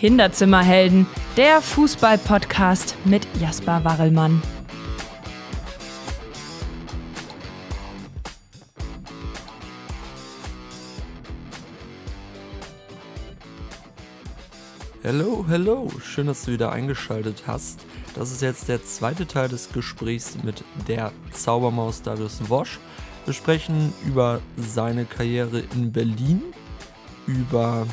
Kinderzimmerhelden, der Fußball-Podcast mit Jasper Warrelmann. Hallo, hallo, schön, dass du wieder eingeschaltet hast. Das ist jetzt der zweite Teil des Gesprächs mit der Zaubermaus Darius Wosch. Wir sprechen über seine Karriere in Berlin, über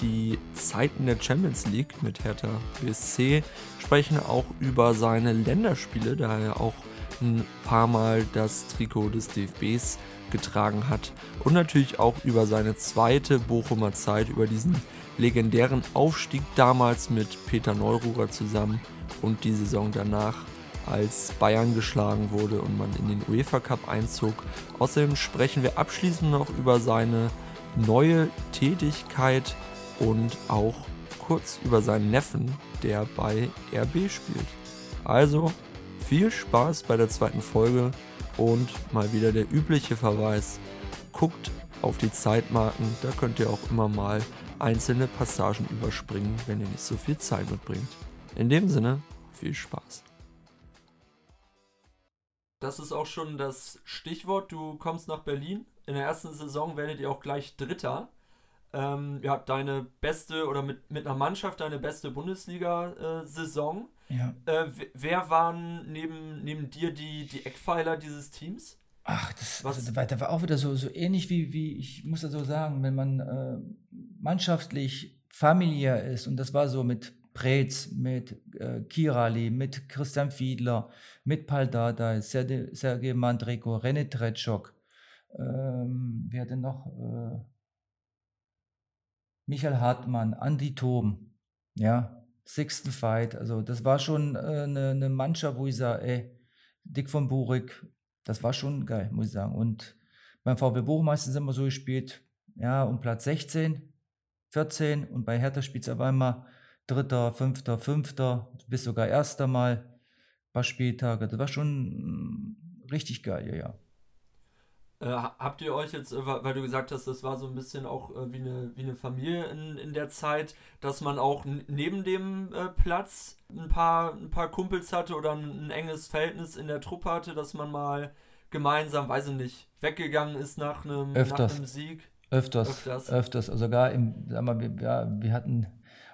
die Zeiten der Champions League mit Hertha BSC, sprechen auch über seine Länderspiele, da er auch ein paar Mal das Trikot des DFBs getragen hat und natürlich auch über seine zweite Bochumer Zeit, über diesen legendären Aufstieg damals mit Peter Neururer zusammen und die Saison danach, als Bayern geschlagen wurde und man in den UEFA Cup einzog. Außerdem sprechen wir abschließend noch über seine neue Tätigkeit und auch kurz über seinen Neffen, der bei RB spielt. Also viel Spaß bei der zweiten Folge und mal wieder der übliche Verweis. Guckt auf die Zeitmarken, da könnt ihr auch immer mal einzelne Passagen überspringen, wenn ihr nicht so viel Zeit mitbringt. In dem Sinne, viel Spaß. Das ist auch schon das Stichwort. Du kommst nach Berlin. In der ersten Saison werdet ihr auch gleich Dritter ähm, ja, deine beste oder mit, mit einer Mannschaft deine beste Bundesliga-Saison. Ja. Äh, wer waren neben, neben dir die, die Eckpfeiler dieses Teams? Ach, das also, da war auch wieder so, so ähnlich wie, wie, ich muss das so sagen, wenn man äh, mannschaftlich familiär ist und das war so mit Preetz, mit äh, Kirali, mit Christian Fiedler, mit Paldada, Sergej Mandreko, René Tretschok, ähm, wer denn noch? Äh, Michael Hartmann, Andy Thom, ja, Sixten Fight. Also das war schon äh, eine, eine Mannschaft, wo ich sage, ey, Dick von Burik, das war schon geil, muss ich sagen. Und beim VW Bochum meistens immer so gespielt, ja, um Platz 16, 14 und bei Hertha spielt es auf einmal Dritter, Fünfter, Fünfter, bis sogar Erster mal, ein paar Spieltage. Das war schon mm, richtig geil, ja, ja. Äh, habt ihr euch jetzt, äh, weil du gesagt hast, das war so ein bisschen auch äh, wie, eine, wie eine Familie in, in der Zeit, dass man auch neben dem äh, Platz ein paar, ein paar Kumpels hatte oder ein, ein, enges Verhältnis in der Truppe hatte, dass man mal gemeinsam, weiß ich nicht, weggegangen ist nach einem, nach einem Sieg? Öfters, öfters. Öfters. Also sogar im, sag mal, wir, ja, wir hatten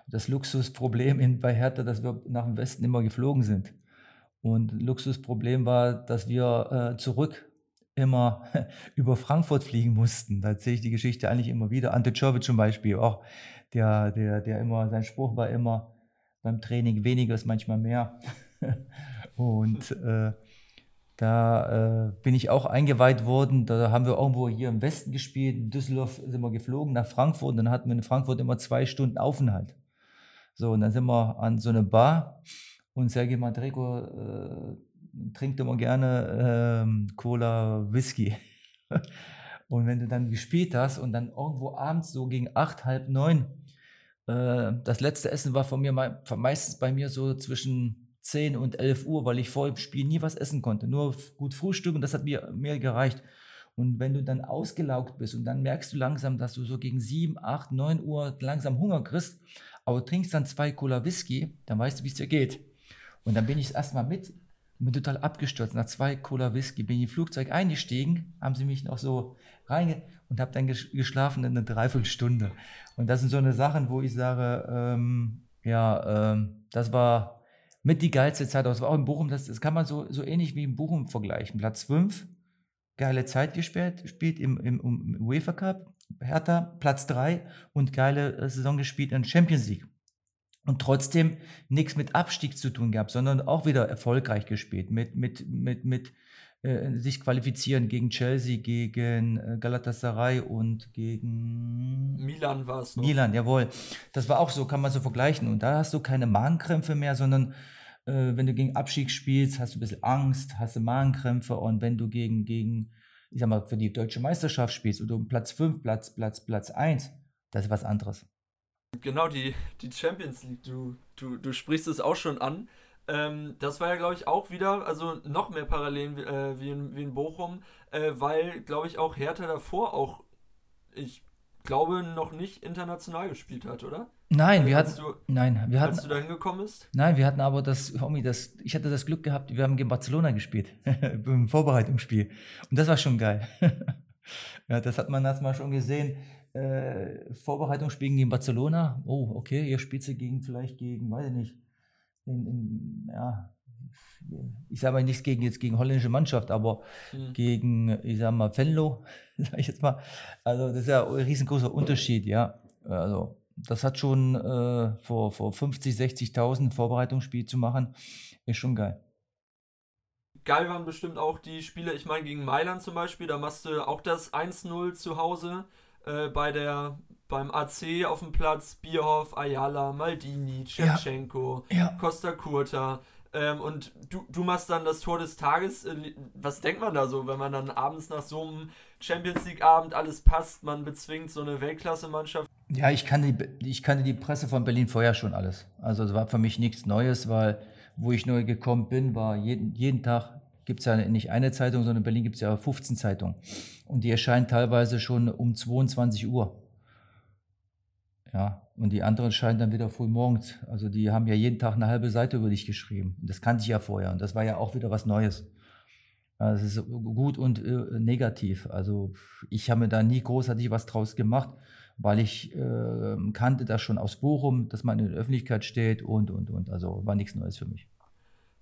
das Luxusproblem in, bei Hertha, dass wir nach dem Westen immer geflogen sind. Und Luxusproblem war, dass wir äh, zurück immer über Frankfurt fliegen mussten. Da sehe ich die Geschichte eigentlich immer wieder. Ante Czovic zum Beispiel, auch der, der, der immer, sein Spruch war immer beim Training weniger ist manchmal mehr. Und äh, da äh, bin ich auch eingeweiht worden. Da haben wir irgendwo hier im Westen gespielt. In Düsseldorf sind wir geflogen nach Frankfurt. Und dann hatten wir in Frankfurt immer zwei Stunden Aufenthalt. So, und dann sind wir an so eine Bar. Und Sergei Madreko äh, trinkt immer gerne ähm, Cola, Whisky. und wenn du dann gespielt hast und dann irgendwo abends so gegen acht, halb neun, äh, das letzte Essen war von mir meistens bei mir so zwischen 10 und 11 Uhr, weil ich vor dem Spiel nie was essen konnte, nur gut Frühstück und das hat mir, mir gereicht. Und wenn du dann ausgelaugt bist und dann merkst du langsam, dass du so gegen 7, 8, 9 Uhr langsam Hunger kriegst, aber trinkst dann zwei Cola Whisky, dann weißt du, wie es dir geht. Und dann bin ich erstmal mit bin total abgestürzt. Nach zwei Cola Whisky bin ich im Flugzeug eingestiegen, haben sie mich noch so reinge und habe dann geschlafen in eine Dreiviertelstunde. Und das sind so eine Sachen, wo ich sage, ähm, ja, ähm, das war mit die geilste Zeit. Das war auch in Bochum, das, das kann man so, so ähnlich wie in Bochum vergleichen. Platz 5, geile Zeit gespielt, gespielt im, im, im UEFA Cup. Hertha, Platz 3 und geile äh, Saison gespielt in Champions League und trotzdem nichts mit Abstieg zu tun gehabt, sondern auch wieder erfolgreich gespielt, mit, mit, mit, mit äh, sich qualifizieren gegen Chelsea, gegen äh, Galatasaray und gegen Milan war es. Milan, jawohl. Das war auch so, kann man so vergleichen. Und da hast du keine Magenkrämpfe mehr, sondern äh, wenn du gegen Abstieg spielst, hast du ein bisschen Angst, hast du Magenkrämpfe und wenn du gegen, gegen ich sag mal, für die deutsche Meisterschaft spielst oder um Platz 5, Platz, Platz, Platz 1, das ist was anderes. Genau, die, die Champions League, du, du, du sprichst es auch schon an. Ähm, das war ja, glaube ich, auch wieder, also noch mehr Parallelen äh, wie, in, wie in Bochum, äh, weil, glaube ich, auch Hertha davor auch, ich glaube, noch nicht international gespielt hat, oder? Nein, wir hatten, du, nein, wir hatten, als du da hingekommen bist? Nein, wir hatten aber das, Homie, das, ich hatte das Glück gehabt, wir haben gegen Barcelona gespielt, im Vorbereitungsspiel. Und das war schon geil. ja, das hat man erstmal schon gesehen. Äh, Vorbereitungsspiel gegen Barcelona. Oh, okay, ihr spielt sie gegen, vielleicht gegen, weiß ich nicht, in, in, ja, ich sage mal nichts gegen jetzt gegen holländische Mannschaft, aber mhm. gegen, ich sage mal, Venlo, sage ich jetzt mal. Also das ist ja ein riesengroßer Unterschied, ja. Also das hat schon äh, vor, vor 50, 60.000 Vorbereitungsspiel zu machen, ist schon geil. Geil waren bestimmt auch die Spiele, ich meine gegen Mailand zum Beispiel, da machst du auch das 1-0 zu Hause äh, bei der, beim AC auf dem Platz, Bierhoff, Ayala, Maldini, Shevchenko, ja. ja. Costa Curta. Ähm, und du, du machst dann das Tor des Tages. Äh, was denkt man da so, wenn man dann abends nach so einem Champions League-Abend alles passt, man bezwingt so eine Weltklasse-Mannschaft? Ja, ich kannte, die, ich kannte die Presse von Berlin vorher schon alles. Also es war für mich nichts Neues, weil wo ich neu gekommen bin, war jeden, jeden Tag gibt es ja nicht eine Zeitung, sondern in Berlin gibt es ja 15 Zeitungen. Und die erscheinen teilweise schon um 22 Uhr. Ja, und die anderen scheinen dann wieder früh morgens. Also die haben ja jeden Tag eine halbe Seite über dich geschrieben. Und das kannte ich ja vorher. Und das war ja auch wieder was Neues. Es ist gut und äh, negativ. Also ich habe mir da nie großartig was draus gemacht, weil ich äh, kannte das schon aus Bochum, dass man in der Öffentlichkeit steht und, und, und. Also war nichts Neues für mich.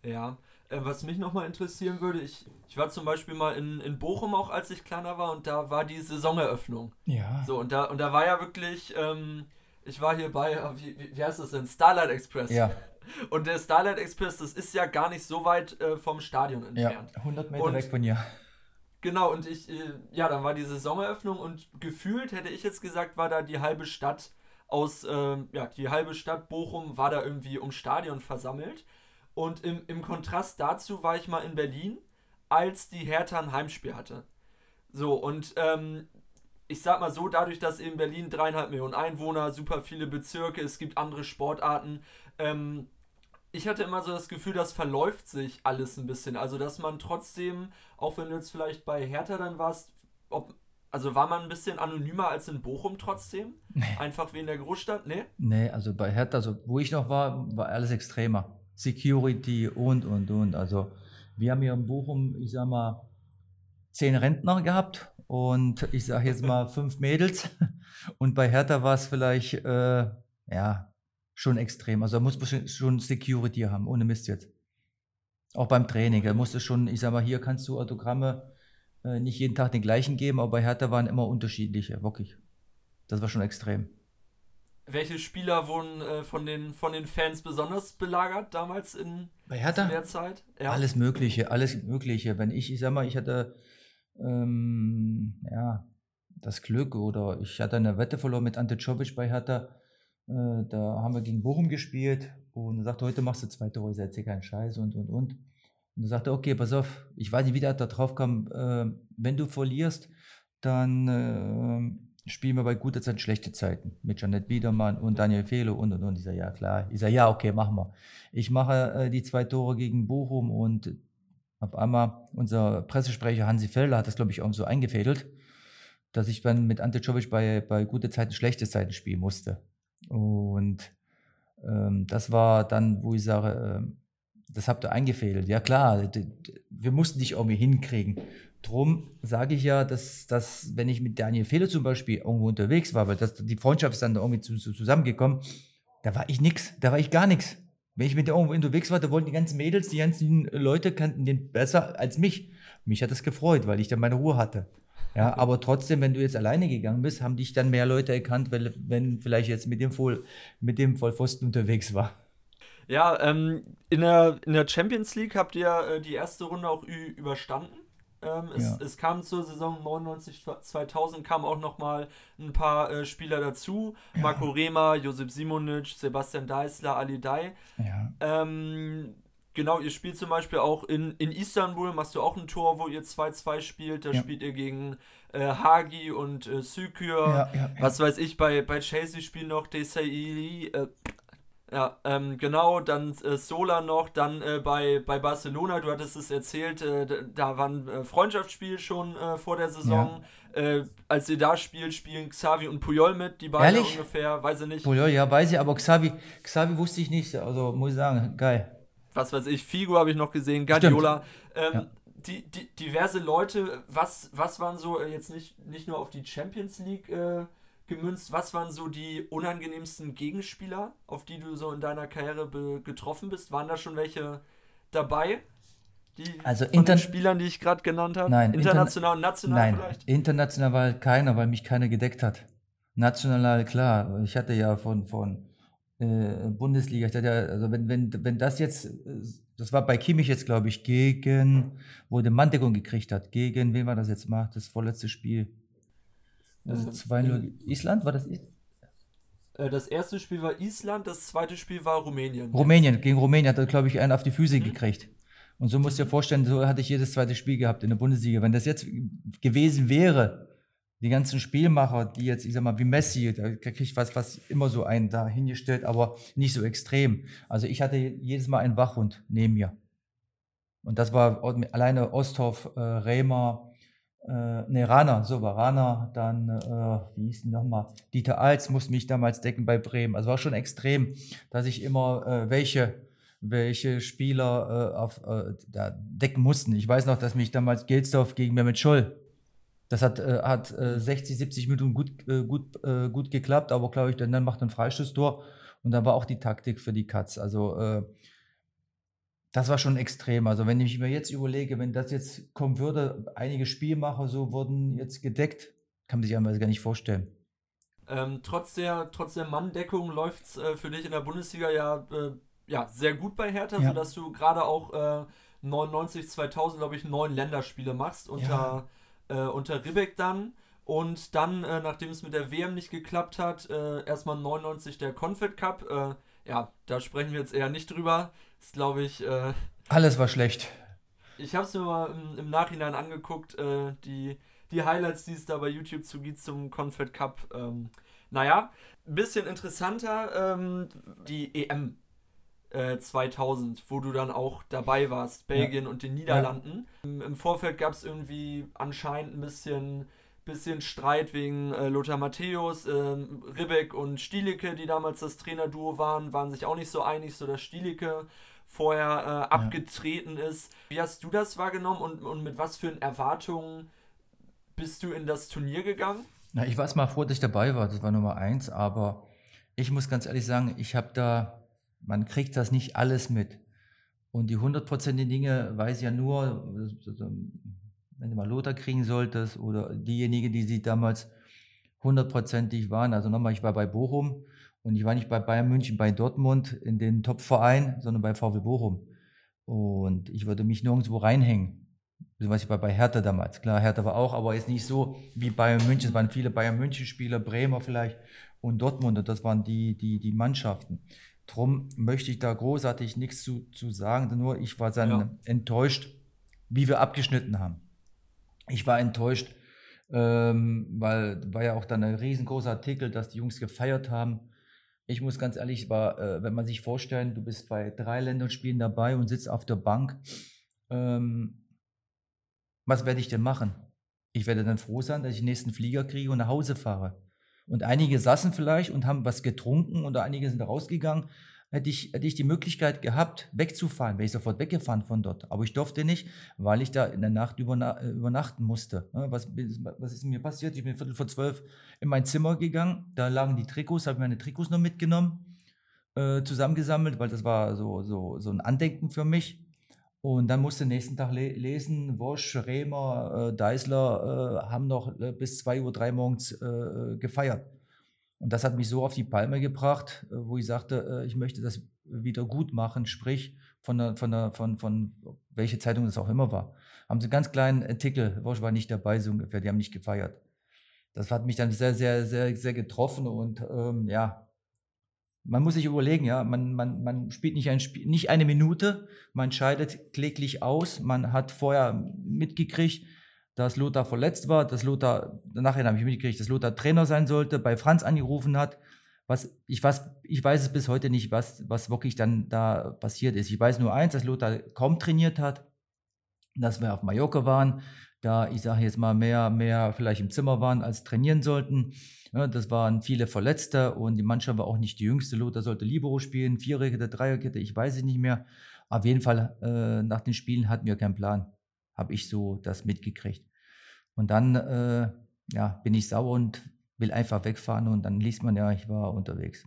Ja, was mich nochmal interessieren würde, ich, ich war zum Beispiel mal in, in Bochum auch, als ich kleiner war, und da war die Saisoneröffnung. Ja. So, und da, und da war ja wirklich... Ähm, ich war hier bei, äh, wie, wie heißt das denn? Starlight Express. Ja. Und der Starlight Express, das ist ja gar nicht so weit äh, vom Stadion entfernt. Ja, 100 Meter und, weg von hier. Genau, und ich, äh, ja, dann war die Saisoneröffnung und gefühlt hätte ich jetzt gesagt, war da die halbe Stadt aus, äh, ja, die halbe Stadt Bochum war da irgendwie ums Stadion versammelt. Und im, im Kontrast dazu war ich mal in Berlin, als die Hertha ein Heimspiel hatte. So, und ähm, ich sag mal so, dadurch, dass in Berlin dreieinhalb Millionen Einwohner, super viele Bezirke, es gibt andere Sportarten, ähm, ich hatte immer so das Gefühl, das verläuft sich alles ein bisschen. Also, dass man trotzdem, auch wenn du jetzt vielleicht bei Hertha dann warst, ob, also war man ein bisschen anonymer als in Bochum trotzdem? Nee. Einfach wie in der Großstadt? Nee? Nee, also bei Hertha, also wo ich noch war, war alles extremer. Security und, und, und. Also wir haben hier in Bochum, ich sag mal, zehn Rentner gehabt und ich sage jetzt mal fünf Mädels. Und bei Hertha war es vielleicht, äh, ja, schon extrem. Also da muss man schon Security haben, ohne Mist jetzt. Auch beim Training. Da musste schon, ich sage mal, hier kannst du Autogramme äh, nicht jeden Tag den gleichen geben, aber bei Hertha waren immer unterschiedliche, wirklich. Das war schon extrem. Welche Spieler wurden äh, von, den, von den Fans besonders belagert damals in bei Hertha? der Zeit? Ja. Alles Mögliche, alles Mögliche. Wenn ich, ich sag mal, ich hatte ähm, ja, das Glück oder ich hatte eine Wette verloren mit Ante Czovic bei Hertha. Äh, da haben wir gegen Bochum gespielt und er sagte, heute machst du zwei Tore, setz dir keinen Scheiß und und und. Und er sagte, okay, pass auf, ich weiß nicht, wie der da drauf kam, äh, wenn du verlierst, dann äh, spielen wir bei guter Zeit schlechte Zeiten mit Janet Biedermann und Daniel Fehlo und und und. Ich sage, ja klar. Ich sage, ja, okay, machen wir. Ich mache äh, die zwei Tore gegen Bochum und auf einmal, unser Pressesprecher Hansi Felder hat das, glaube ich, auch so eingefädelt, dass ich dann mit Ante Czovic bei, bei gute Zeiten, schlechte Zeiten spielen musste. Und ähm, das war dann, wo ich sage, äh, das habt ihr eingefädelt. Ja klar, wir mussten dich irgendwie hinkriegen. Drum sage ich ja, dass, dass wenn ich mit Daniel Fehler zum Beispiel irgendwo unterwegs war, weil das, die Freundschaft ist dann irgendwie zu, zu zusammengekommen, da war ich nix, da war ich gar nichts. Wenn ich mit der irgendwo unterwegs war, da wollten die ganzen Mädels, die ganzen Leute kannten den besser als mich. Mich hat das gefreut, weil ich dann meine Ruhe hatte. Ja, aber trotzdem, wenn du jetzt alleine gegangen bist, haben dich dann mehr Leute erkannt, wenn, wenn vielleicht jetzt mit dem, Voll, mit dem Vollpfosten unterwegs war. Ja, ähm, in, der, in der Champions League habt ihr äh, die erste Runde auch überstanden. Ähm, es, ja. es, kam zur Saison 99, 2000 kamen auch noch mal ein paar äh, Spieler dazu. Ja. Marco Rema, Josip Simonic, Sebastian Deisler, Ali Dai. Ja. Ähm, genau, ihr spielt zum Beispiel auch in, in Istanbul, machst du auch ein Tor, wo ihr 2-2 spielt. Da spielt ihr gegen äh, Hagi und äh, Sükür. Was weiß ich, bei, bei Chelsea spielen noch Desai, äh, ja, ähm, genau, dann äh, Sola noch, dann äh, bei, bei Barcelona, du hattest es erzählt, äh, da war ein äh, Freundschaftsspiel schon äh, vor der Saison. äh, als ihr da spielt, spielen Xavi und Puyol mit, die beiden Ehrlich? ungefähr, weiß ich nicht. Puyol, ja, weiß ich, aber Xavi, Xavi wusste ich nicht, also muss ich sagen, geil. Was weiß ich, Figo habe ich noch gesehen, Guardiola. Ähm, ja. die, die, diverse Leute, was, was waren so, jetzt nicht, nicht nur auf die Champions League äh, gemünzt, was waren so die unangenehmsten Gegenspieler, auf die du so in deiner Karriere getroffen bist? Waren da schon welche dabei? Die also von den Spielern, die ich gerade genannt habe? Nein. International und national nein, vielleicht? International war keiner, weil mich keiner gedeckt hat. National, klar. Ich hatte ja von, von äh, Bundesliga, ich hatte ja, also wenn, wenn, wenn das jetzt, das war bei Kimmich jetzt, glaube ich, gegen, wo der Manndeckung gekriegt hat, gegen, wen war das jetzt mal, das vorletzte Spiel? Also 2-0 Island, war das Island? Äh, das erste Spiel war Island, das zweite Spiel war Rumänien. Rumänien, gegen Rumänien hat er, glaube ich, einen auf die Füße mhm. gekriegt. Und so musst du dir vorstellen, so hatte ich jedes zweite Spiel gehabt in der Bundesliga. Wenn das jetzt gewesen wäre, die ganzen Spielmacher, die jetzt, ich sag mal, wie Messi, da kriege ich was, was immer so einen da hingestellt, aber nicht so extrem. Also ich hatte jedes Mal einen Wachhund neben mir. Und das war alleine Osthoff, äh, Remer, äh, ne, Rana, so war Rana, dann, äh, wie hieß denn nochmal, Dieter Alz musste mich damals decken bei Bremen. Also war schon extrem, dass ich immer äh, welche welche Spieler äh, auf, äh, da decken mussten. Ich weiß noch, dass mich damals Gelsdorf gegen Mehmet Scholl, das hat, äh, hat 60, äh, 70 Minuten gut, äh, gut, äh, gut geklappt, aber glaube ich, dann, dann macht ein Freistoßtor und da war auch die Taktik für die Cuts. Also das war schon extrem. Also wenn ich mir jetzt überlege, wenn das jetzt kommen würde, einige Spielmacher so wurden jetzt gedeckt, kann man sich einmal gar nicht vorstellen. Ähm, trotz, der, trotz der Manndeckung läuft es äh, für dich in der Bundesliga ja äh, ja, sehr gut bei Hertha, ja. sodass du gerade auch äh, 99, 2000, glaube ich, neun Länderspiele machst unter, ja. äh, unter Ribbeck dann. Und dann, äh, nachdem es mit der WM nicht geklappt hat, äh, erstmal 99 der Confed Cup. Ja, da sprechen wir jetzt eher nicht drüber. Ist, glaube ich. Äh, Alles war schlecht. Ich habe es mir mal im, im, Nachhinein angeguckt, die, die Highlights, die es da bei YouTube zu gibt zum Confed Cup. Ähm, naja, ein bisschen interessanter, ähm, die EM 2000, äh, wo du dann auch dabei warst, Belgien ja. und den Niederlanden. Ja. Im, Im, Vorfeld gab es irgendwie anscheinend ein bisschen, bisschen Streit wegen äh, Lothar Matthäus, äh, Ribbeck und Stielicke, die damals das Trainerduo waren, waren sich auch nicht so einig, so dass Stielicke vorher äh, abgetreten ja. ist. Wie hast du das wahrgenommen und, und mit was für Erwartungen bist du in das Turnier gegangen? Na, ich war es mal froh, dass ich dabei war, das war Nummer eins, aber ich muss ganz ehrlich sagen, ich habe da man kriegt das nicht alles mit. Und die hundertprozentigen Dinge weiß ja nur, wenn du mal Lothar kriegen solltest oder diejenigen, die sie damals hundertprozentig waren. Also nochmal, ich war bei Bochum und ich war nicht bei Bayern München, bei Dortmund in den Top-Verein, sondern bei VW Bochum. Und ich würde mich nirgendwo reinhängen. Was ich war bei Hertha damals. Klar, Hertha war auch, aber jetzt nicht so wie Bayern München. Es waren viele Bayern München-Spieler, Bremer vielleicht und Dortmund. Und das waren die, die, die Mannschaften. Drum möchte ich da großartig nichts zu, zu sagen, nur ich war dann ja. enttäuscht, wie wir abgeschnitten haben. Ich war enttäuscht, ähm, weil war ja auch dann ein riesengroßer Artikel, dass die Jungs gefeiert haben. Ich muss ganz ehrlich, war, äh, wenn man sich vorstellen, du bist bei drei Länderspielen dabei und sitzt auf der Bank, ähm, was werde ich denn machen? Ich werde dann froh sein, dass ich den nächsten Flieger kriege und nach Hause fahre. Und einige saßen vielleicht und haben was getrunken und einige sind rausgegangen. Hätte ich, hätte ich die Möglichkeit gehabt, wegzufahren, wäre ich sofort weggefahren von dort. Aber ich durfte nicht, weil ich da in der Nacht überna äh, übernachten musste. Was, was ist mir passiert? Ich bin viertel vor zwölf in mein Zimmer gegangen. Da lagen die Trikots, habe meine Trikots noch mitgenommen, äh, zusammengesammelt, weil das war so, so, so ein Andenken für mich. Und dann musste nächsten Tag le lesen, Wosch, Remer, äh, Deisler äh, haben noch äh, bis 2 Uhr, 3 morgens äh, gefeiert. Und das hat mich so auf die Palme gebracht, äh, wo ich sagte, ich möchte das wieder gut machen, sprich von, der, von, der, von, von welche Zeitung das auch immer war. Haben sie einen ganz kleinen Artikel, Wosch war nicht dabei, so ungefähr, die haben nicht gefeiert. Das hat mich dann sehr, sehr, sehr, sehr getroffen und ähm, ja, man muss sich überlegen, ja, man, man, man spielt nicht, ein Spiel, nicht eine Minute, man scheidet kläglich aus. Man hat vorher mitgekriegt, dass Lothar verletzt war, dass Lothar, nachher habe ich mitgekriegt, dass Lothar Trainer sein sollte, bei Franz angerufen hat. Was, ich, weiß, ich weiß es bis heute nicht, was, was wirklich dann da passiert ist. Ich weiß nur eins, dass Lothar kaum trainiert hat, dass wir auf Mallorca waren, da, ich sage jetzt mal, mehr, mehr vielleicht im Zimmer waren als trainieren sollten. Ja, das waren viele Verletzte und die Mannschaft war auch nicht die jüngste. Lothar sollte Libero spielen, Viererkette, Dreierkette, ich weiß es nicht mehr. Auf jeden Fall, äh, nach den Spielen hatten wir keinen Plan. Habe ich so das mitgekriegt. Und dann äh, ja, bin ich sauer und will einfach wegfahren und dann liest man ja, ich war unterwegs.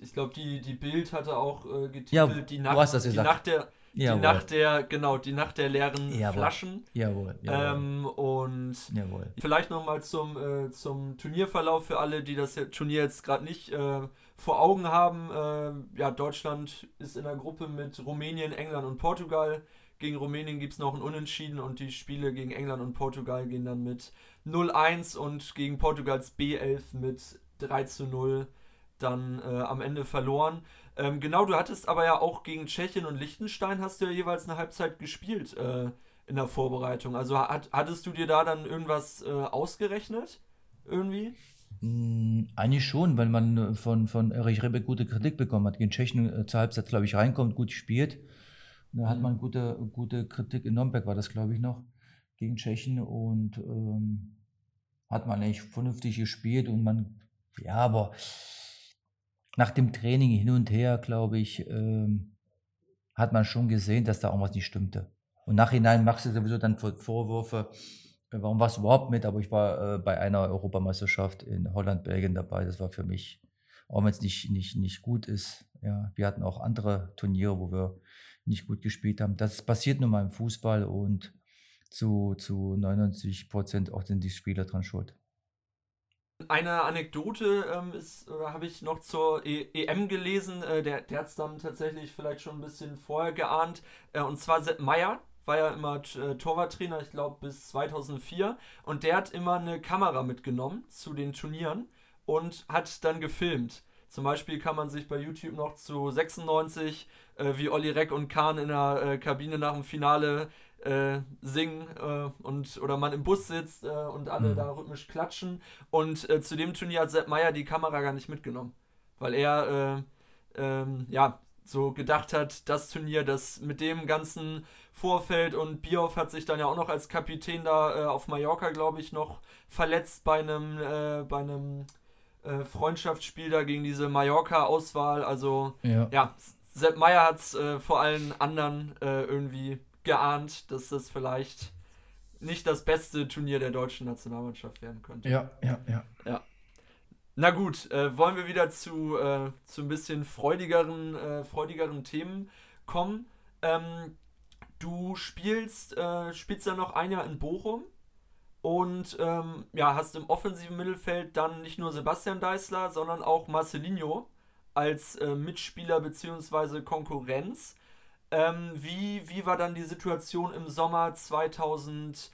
Ich glaube, die, die Bild hatte auch äh, getitelt, Ja, die, Nacht, die. Nacht der, die Jawohl. Nacht der, genau, die Nacht der leeren Jawohl. Flaschen. Jawohl, jawohl, Ähm, und jawohl. Vielleicht nochmal zum, äh, zum Turnierverlauf für alle, die das Turnier jetzt gerade nicht äh, vor Augen haben. Äh, ja, Deutschland ist in der Gruppe mit Rumänien, England und Portugal. Gegen Rumänien gibt es noch ein Unentschieden und die Spiele gegen England und Portugal gehen dann mit 0-1 und gegen Portugals B11 mit 3 zu 0 dann äh, am Ende verloren. Ähm, genau, du hattest aber ja auch gegen Tschechien und Liechtenstein hast du ja jeweils eine Halbzeit gespielt äh, in der Vorbereitung. Also hat, hattest du dir da dann irgendwas äh, ausgerechnet? Irgendwie? Mm, Eigentlich schon, weil man äh, von, von Erich Rebeck gute Kritik bekommen hat. Gegen Tschechien äh, zur Halbzeit, glaube ich, reinkommt, gut gespielt. Da hat Mhm. man gute, gute Kritik in Nürnberg, war das, glaube ich, noch, gegen Tschechien und ähm, hat man eigentlich vernünftig gespielt und man, ja, aber nach dem Training hin und her, glaube ich, ähm, hat man schon gesehen, dass da irgendwas nicht stimmte. Und nachhinein machst du sowieso dann Vor- Vorwürfe, äh, warum warst du überhaupt mit? Aber ich war äh, bei einer Europameisterschaft in Holland, Belgien dabei. Das war für mich, auch wenn es nicht, nicht, nicht gut ist. Ja, wir hatten auch andere Turniere, wo wir nicht gut gespielt haben. Das passiert nun mal im Fußball und zu, zu 99 Prozent auch sind die Spieler dran schuld. Eine Anekdote ähm, ist, oder habe ich noch zur e EM gelesen, äh, der, der hat es dann tatsächlich vielleicht schon ein bisschen vorher geahnt. Äh, und zwar Sepp Meier war ja immer äh, Torwarttrainer, ich glaube bis 2004. Und der hat immer eine Kamera mitgenommen zu den Turnieren und hat dann gefilmt. Zum Beispiel kann man sich bei YouTube noch zu 96, äh, wie Olli Reck und Kahn in der äh, Kabine nach dem Finale äh, singen äh, und oder man im Bus sitzt äh, und alle Mhm. da rhythmisch klatschen. Und äh, zu dem Turnier hat Sepp Meier die Kamera gar nicht mitgenommen, weil er äh, ähm, ja so gedacht hat, das Turnier, das mit dem ganzen Vorfeld und Bierhoff hat sich dann ja auch noch als Kapitän da auf Mallorca, glaube ich, noch verletzt bei einem äh, bei einem äh, Freundschaftsspiel da gegen diese Mallorca-Auswahl. Also Ja. ja, Sepp Meier hat es äh, vor allen anderen äh, irgendwie geahnt, dass das vielleicht nicht das beste Turnier der deutschen Nationalmannschaft werden könnte. Ja, ja, ja. Na gut, äh, wollen wir wieder zu, äh, zu ein bisschen freudigeren, freudigeren Themen kommen. Ähm, du spielst, spielst ja noch ein Jahr in Bochum und ähm, ja, hast im offensiven Mittelfeld dann nicht nur Sebastian Deißler, sondern auch Marcelinho als äh, Mitspieler bzw. Konkurrenz. Ähm, wie, wie war dann die Situation im Sommer 2001?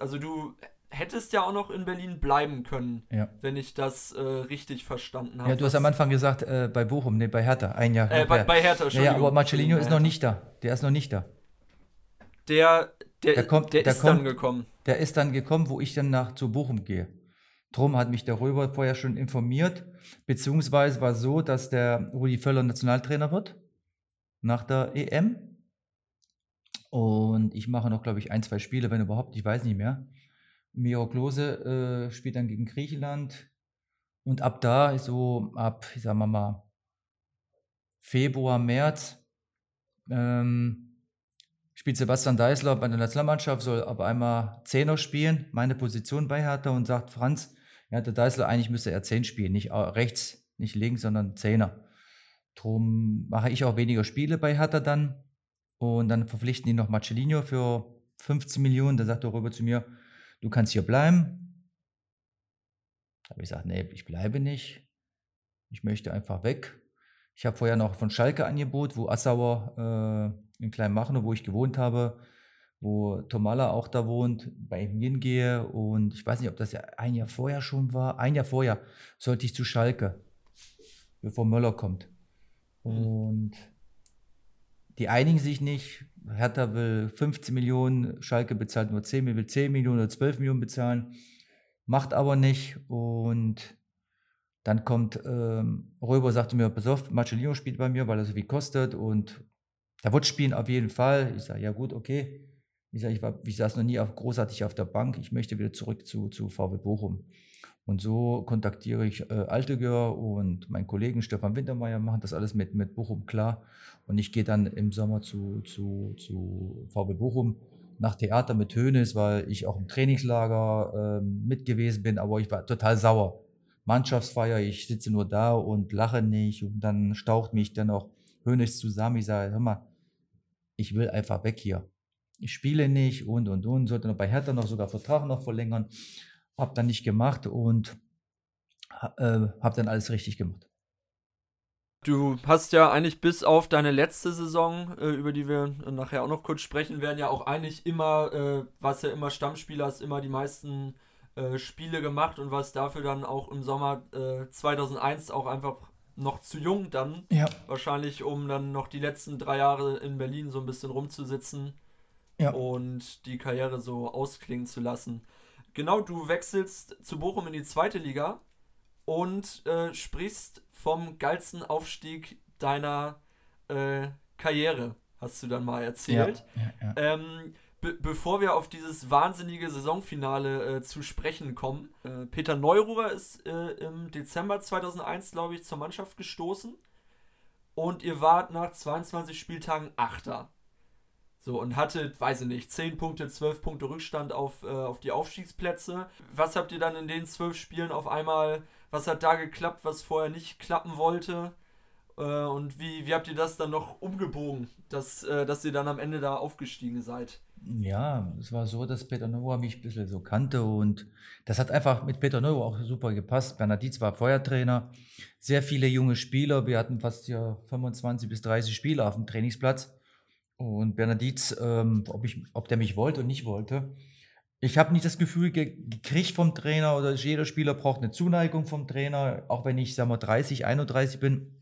Also du hättest ja auch noch in Berlin bleiben können, Ja. wenn ich das äh, richtig verstanden habe. Ja, du hast am Anfang gesagt, äh, bei Bochum, nee, bei Hertha, ein Jahr. äh, bei, bei Hertha, ja, ja, Entschuldigung. aber Marcelinho ist noch nicht da. Der ist noch nicht da. Der, der, Der kommt- der der ist dann kommt- gekommen. Der ist dann gekommen, wo ich dann nach zu Bochum gehe. Drum hat mich der Röber vorher schon informiert, beziehungsweise war so, dass der Rudi Völler Nationaltrainer wird nach der EM. Und ich mache noch, glaube ich, ein, zwei Spiele, wenn überhaupt, ich weiß nicht mehr. Miro Klose äh, spielt dann gegen Griechenland. Und ab da, so ab, sagen wir mal, Februar, März, ähm, spielt Sebastian Deißler bei der Nationalmannschaft, soll aber einmal Zehner spielen, meine Position bei Hertha und sagt Franz, ja, der Deißler, eigentlich müsste er Zehn spielen, nicht au- rechts, nicht links, sondern Zehner. Drum mache ich auch weniger Spiele bei Hertha dann und dann verpflichten die noch Marcelinho für 15 Millionen. Da sagt er rüber zu mir, du kannst hier bleiben. Da habe ich gesagt, nee, ich bleibe nicht. Ich möchte einfach weg. Ich habe vorher noch von Schalke Angebot, wo Assauer äh, in Kleinmachnow, wo ich gewohnt habe, wo Tomala auch da wohnt, bei ihm hingehe. Und ich weiß nicht, ob das ja ein Jahr vorher schon war. Ein Jahr vorher sollte ich zu Schalke, bevor Möller kommt. Und die einigen sich nicht. Hertha will 15 Millionen, Schalke bezahlt nur 10, will 10 Millionen oder 12 Millionen bezahlen, macht aber nicht. Und dann kommt ähm, Röber, sagte mir, pass auf, Marcelino spielt bei mir, weil er so viel kostet und er wird spielen auf jeden Fall. Ich sage, ja gut, okay. ich, sag, ich, ich saß noch nie auf, großartig auf der Bank, ich möchte wieder zurück zu, zu VW Bochum. Und so kontaktiere ich äh, Altegör und meinen Kollegen Stefan Wintermeyer, machen das alles mit, mit Bochum klar. Und ich gehe dann im Sommer zu, zu, zu VW Bochum nach Theater mit Hönes, weil ich auch im Trainingslager äh, mit gewesen bin, aber ich war total sauer. Mannschaftsfeier, ich sitze nur da und lache nicht und dann staucht mich dann auch Hönes zusammen. Ich sage, hör mal, ich will einfach weg hier. Ich spiele nicht und und und, sollte noch bei Hertha noch sogar Vertrag noch verlängern. Hab dann nicht gemacht und äh, hab dann alles richtig gemacht. Du hast ja eigentlich bis auf deine letzte Saison, äh, über die wir nachher auch noch kurz sprechen werden, ja auch eigentlich immer, äh, was ja immer Stammspieler hast, immer die meisten äh, Spiele gemacht und was dafür dann auch im Sommer 2001 äh, auch einfach noch zu jung dann. Ja. Wahrscheinlich, um dann noch die letzten drei Jahre in Berlin so ein bisschen rumzusitzen ja. und die Karriere so ausklingen zu lassen. Genau, du wechselst zu Bochum in die zweite Liga und äh, sprichst vom geilsten Aufstieg deiner äh, Karriere, hast du dann mal erzählt. Ja, ja, ähm, be bevor wir auf dieses wahnsinnige Saisonfinale äh, zu sprechen kommen, äh, Peter Neururer ist äh, im Dezember 2001, glaube ich, zur Mannschaft gestoßen und ihr wart nach 22 Spieltagen Achter. So, und hattet, weiß ich nicht, 10 Punkte, 12 Punkte Rückstand auf, äh, auf die Aufstiegsplätze. Was habt ihr dann in den 12 Spielen auf einmal, was hat da geklappt, was vorher nicht klappen wollte? Äh, und wie, wie habt ihr das dann noch umgebogen, dass, äh, dass ihr dann am Ende da aufgestiegen seid? Ja, es war so, dass Peter Neuer mich ein bisschen so kannte und das hat einfach mit Peter Neuer auch super gepasst. Bernhard Dietz war Feuertrainer, sehr viele junge Spieler. Wir hatten fast ja 25 bis 30 Spieler auf dem Trainingsplatz. Und Bernaditz, ähm, ob, ich, ob der mich wollte und nicht wollte. Ich habe nicht das Gefühl ge gekriegt vom Trainer oder jeder Spieler braucht eine Zuneigung vom Trainer, auch wenn ich, sagen wir, 30, 31 bin.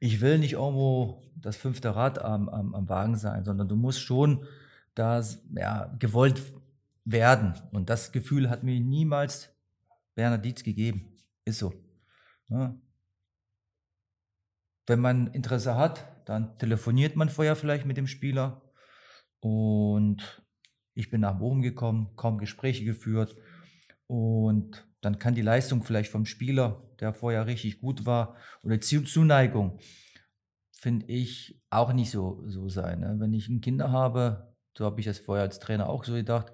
Ich will nicht irgendwo das fünfte Rad am, am, am Wagen sein, sondern du musst schon da ja, gewollt werden. Und das Gefühl hat mir niemals Bernhard Dietz gegeben. Ist so. Ja. Wenn man Interesse hat, dann telefoniert man vorher vielleicht mit dem Spieler. Und ich bin nach Bochum gekommen, kaum Gespräche geführt. Und dann kann die Leistung vielleicht vom Spieler, der vorher richtig gut war, oder Zuneigung, finde ich, auch nicht so, so sein. Ne? Wenn ich ein Kinder habe, so habe ich das vorher als Trainer auch so gedacht,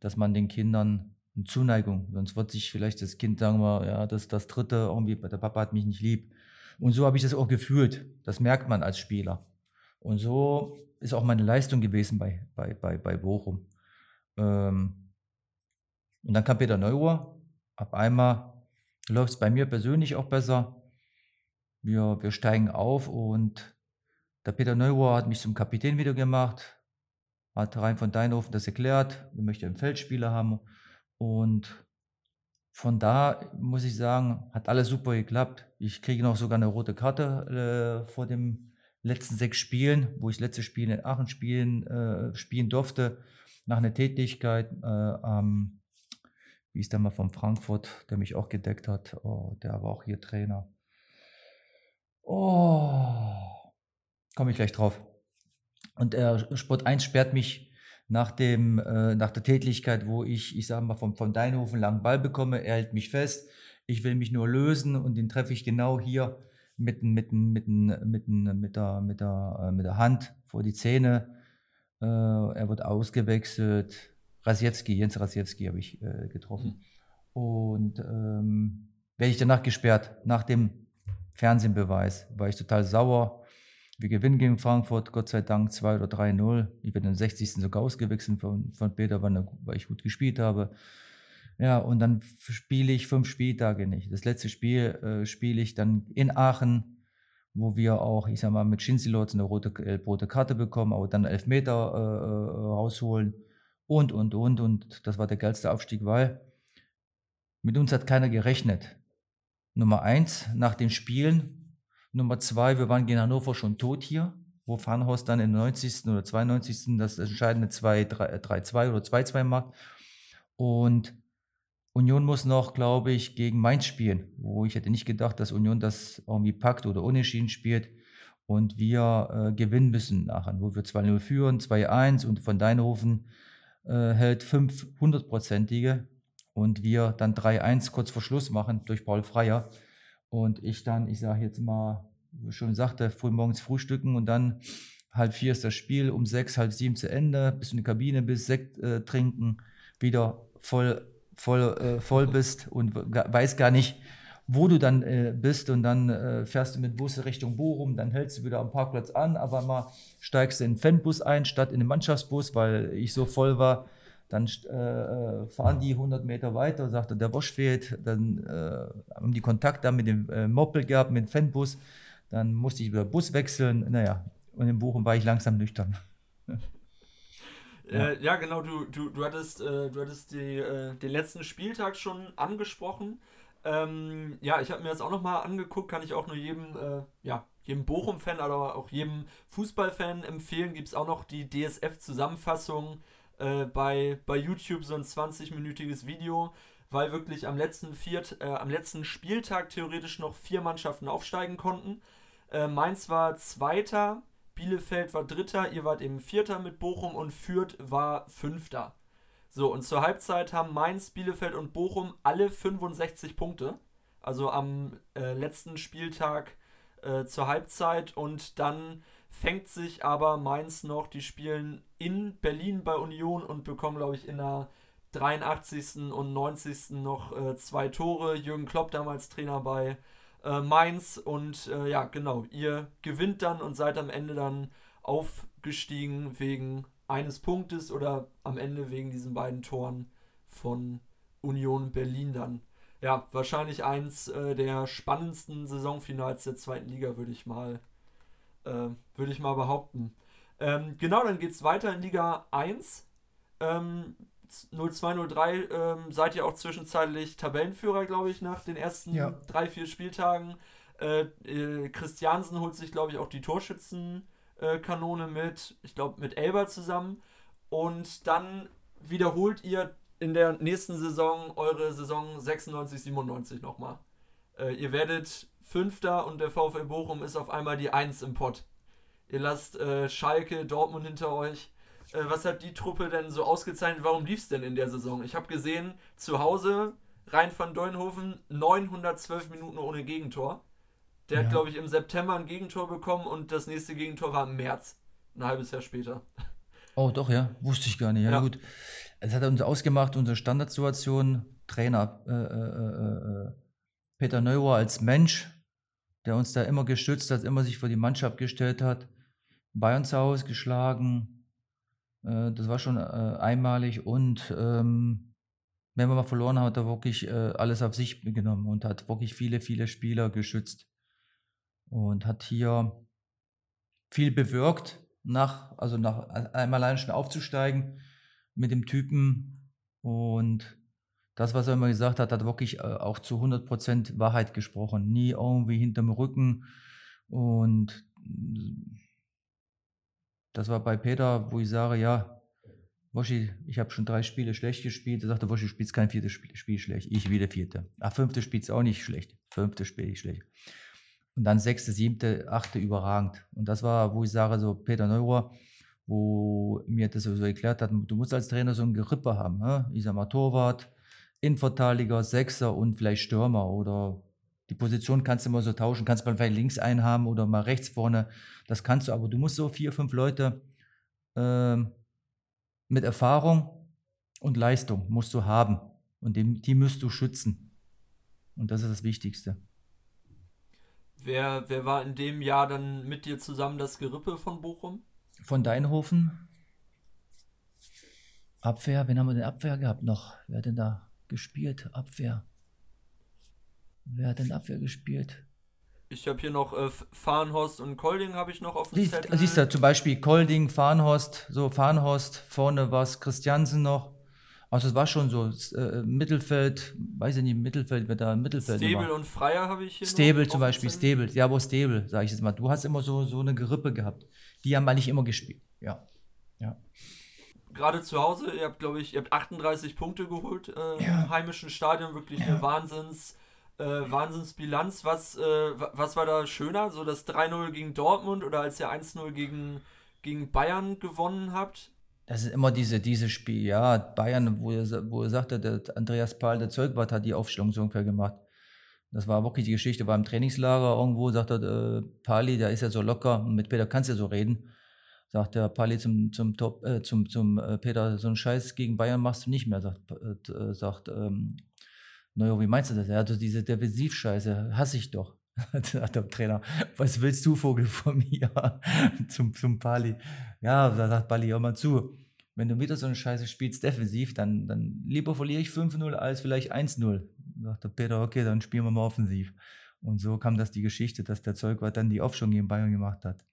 dass man den Kindern eine Zuneigung, sonst wird sich vielleicht das Kind sagen wir, ja, das das dritte irgendwie, der Papa hat mich nicht lieb. Und so habe ich das auch gefühlt. Das merkt man als Spieler. Und so ist auch meine Leistung gewesen bei, bei, bei, bei Bochum. Ähm und dann kam Peter Neuer. Ab einmal läuft es bei mir persönlich auch besser. Wir, wir steigen auf und der Peter Neuer hat mich zum Kapitän wieder gemacht, hat rein von Deinhofen das erklärt, wir möchten einen Feldspieler haben. Und von da muss ich sagen, hat alles super geklappt. Ich kriege noch sogar eine rote Karte äh, vor dem letzten sechs Spielen, wo ich das letzte Spiel in Aachen spielen, äh, spielen durfte, nach einer Tätigkeit. Äh, ähm, wie ist der mal von Frankfurt, der mich auch gedeckt hat. Oh, der war auch hier Trainer. Oh, komme ich gleich drauf. Und der Sport 1 sperrt mich nach, dem, äh, nach der Tätigkeit, wo ich, ich sage mal, vom, vom Deinhofen langen Ball bekomme, er hält mich fest, ich will mich nur lösen und den treffe ich genau hier mitten, mitten, mitten, mitten mit, der, mit, der, äh, mit der Hand vor die Zähne. Äh, er wird ausgewechselt. Rasiewski, Jens Rasiewski habe ich äh, getroffen. Mhm. Und ähm, werde ich danach gesperrt, nach dem Fernsehbeweis, war ich total sauer wir gewinnen gegen Frankfurt, Gott sei Dank 2 oder 3-0. Ich bin im 60. sogar ausgewechselt von, von Peter, weil, weil ich gut gespielt habe. Ja, und dann spiele ich fünf Spieltage nicht. Das letzte Spiel äh, spiele ich dann in Aachen, wo wir auch, ich sag mal, mit Schinzilotz eine rote, äh, rote Karte bekommen, aber dann elf Meter äh, äh, rausholen und, und, und. Und das war der geilste Aufstieg, weil mit uns hat keiner gerechnet. Nummer eins, nach den Spielen Nummer zwei, wir waren gegen Hannover schon tot hier, wo Farnhorst dann im 90. oder 92. das entscheidende 3-2 oder 2-2 macht. Und Union muss noch, glaube ich, gegen Mainz spielen, wo ich hätte nicht gedacht, dass Union das irgendwie packt oder unentschieden spielt. und wir äh, gewinnen müssen nachher, wo wir 2-0 führen, 2-1 und von Deinhofen äh, hält 500-prozentige und wir dann 3-1 kurz vor Schluss machen durch Paul Freier. Und ich dann, ich sage jetzt mal, schon sagte, früh morgens frühstücken und dann halb vier ist das Spiel, um sechs, halb sieben zu Ende, bis in die Kabine bis Sekt äh, trinken, wieder voll, voll, äh, voll bist und weiß gar nicht, wo du dann äh, bist und dann äh, fährst du mit Bus Richtung Bochum, dann hältst du wieder am Parkplatz an, aber mal steigst du in den Fanbus ein, statt in den Mannschaftsbus, weil ich so voll war. Dann äh, äh, fahren die 100 Meter weiter, sagte, der Bosch fehlt. Dann äh, haben die Kontakt da mit dem äh, Moppel gehabt, mit dem Fanbus. Dann musste ich wieder Bus wechseln. Naja, und in Bochum war ich langsam nüchtern. ja. ja, genau, du, du, du hattest, du hattest die, den letzten Spieltag schon angesprochen. Ähm, ja, ich habe mir das auch nochmal angeguckt, kann ich auch nur jedem, äh, ja, jedem Bochum-Fan, aber auch jedem Fußballfan empfehlen. Gibt es auch noch die DSF-Zusammenfassung äh, bei, bei YouTube, so ein 20-minütiges Video, weil wirklich am letzten, Viert, äh, am letzten Spieltag theoretisch noch vier Mannschaften aufsteigen konnten. Äh, Mainz war Zweiter, Bielefeld war Dritter, ihr wart eben Vierter mit Bochum und Fürth war Fünfter. So, und zur Halbzeit haben Mainz, Bielefeld und Bochum alle 65 Punkte. Also am äh, letzten Spieltag äh, zur Halbzeit. Und dann fängt sich aber Mainz noch, die spielen in Berlin bei Union und bekommen, glaube ich, in der 83. und 90. noch äh, zwei Tore. Jürgen Klopp damals Trainer bei äh, Mainz. Und äh, ja, genau, ihr gewinnt dann und seid am Ende dann aufgestiegen wegen eines Punktes oder am Ende wegen diesen beiden Toren von Union Berlin dann. Ja, wahrscheinlich eins äh, der spannendsten Saisonfinals der zweiten Liga, würde ich mal, äh, würde ich mal behaupten. Ähm, genau, dann geht es weiter in Liga 1. Ähm, 0203 ähm, seid ihr auch zwischenzeitlich Tabellenführer, glaube ich, nach den ersten ja. drei, vier Spieltagen. Äh, äh, Christiansen holt sich, glaube ich, auch die Torschützen Kanone mit, ich glaube, mit Elber zusammen. Und dann wiederholt ihr in der nächsten Saison eure Saison 96, 97 nochmal. Äh, ihr werdet Fünfter und der VfL Bochum ist auf einmal die Eins im Pott. Ihr lasst äh, Schalke, Dortmund hinter euch. Äh, was hat die Truppe denn so ausgezeichnet? Warum lief es denn in der Saison? Ich habe gesehen, zu Hause, Rhein van Deulenhofen, 912 Minuten ohne Gegentor. Der ja. hat, glaube ich, im September ein Gegentor bekommen und das nächste Gegentor war im März, ein halbes Jahr später. Oh, doch, ja. Wusste ich gar nicht. Ja, ja. gut. Es hat uns ausgemacht, unsere Standardsituation, Trainer äh, äh, äh, äh, Peter Neuer als Mensch, der uns da immer gestützt hat, immer sich vor die Mannschaft gestellt hat, Bayern zu Hause geschlagen. Äh, das war schon äh, einmalig und ähm, wenn wir mal verloren haben, hat er wirklich alles auf sich genommen und hat wirklich viele, viele Spieler geschützt und hat hier viel bewirkt, nach, also nach einmal allein schon aufzusteigen mit dem Typen. Und das, was er immer gesagt hat, hat wirklich äh, auch zu 100% Wahrheit gesprochen. Nie irgendwie hinterm Rücken. Und das war bei Peter, wo ich sage, ja, Woschi, ich habe schon drei Spiele schlecht gespielt. Er sagte, Woschi, spielst kein viertes Spiel, Spiel schlecht. Ich wieder vierte. Ach, fünfte spielst auch nicht schlecht. Fünfte spiele ich schlecht. Und dann sechste, siebte, achte überragend. Und das war, wo ich sage, so Peter Neurohr, wo mir das so erklärt hat, du musst als Trainer so ein Gerippe haben. Ne? Ich sag mal Torwart, Innenverteidiger, Sechser und vielleicht Stürmer oder die Position kannst du immer so tauschen, kannst mal vielleicht links einhaben oder mal rechts vorne. Das kannst du, aber du musst so vier, fünf Leute äh, mit Erfahrung und Leistung musst du haben. Und die, die musst du schützen. Und das ist das Wichtigste. Wer, wer war in dem Jahr dann mit dir zusammen das Gerippe von Bochum? Von Deinhofen. Abwehr, wen haben wir denn Abwehr gehabt noch? Wer hat denn da gespielt? Abwehr. Wer hat denn Abwehr gespielt? Ich habe hier noch äh, Farnhorst und Kolding habe ich noch auf dem Siehst, Zettel. Siehst du, zum Beispiel Kolding, Farnhorst, so Farnhorst, vorne war es Christiansen noch. Also es war schon so, äh, Mittelfeld, weiß ich nicht, Mittelfeld, wer da im Mittelfeld Stable und Freier habe ich hier Stable zum Beispiel, Stable, ja, wo Stable, sage ich jetzt mal. Du hast immer so, so eine Gerippe gehabt. Die haben eigentlich immer gespielt, ja. ja. Gerade zu Hause, ihr habt, glaube ich, ihr habt 38 Punkte geholt äh, ja. im heimischen Stadion, wirklich ja. eine Wahnsinns äh, Wahnsinnsbilanz. Was, äh, was war da schöner? So das 3-0 gegen Dortmund oder als ihr 1-0 gegen, gegen Bayern gewonnen habt? Das ist immer diese, diese Spiel, ja, Bayern, wo er, wo er sagte, der Andreas Pahl, der Zeugwart, hat die Aufstellung so ungefähr gemacht. Das war wirklich die Geschichte, war im Trainingslager irgendwo, sagt er, äh, Pali, der ist ja so locker, mit Peter kannst du ja so reden. Sagt der Pali zum, zum, Top, äh, zum, zum äh, Peter, so einen Scheiß gegen Bayern machst du nicht mehr, sagt, äh, äh sagt ähm, naja, wie meinst du das? Ja, also diese Defensivscheiße hasse ich doch. sagt der Trainer, was willst du, Vogel, von mir? zum, zum Pali. Ja, da sagt Pali, hör mal zu. Wenn du wieder so eine Scheiße spielst, defensiv, dann, dann lieber verliere ich 5-0 als vielleicht 1-0. Sagt der Peter, okay, dann spielen wir mal offensiv. Und so kam das die Geschichte, dass der Zeugwart dann die Aufschwung gegen Bayern gemacht hat.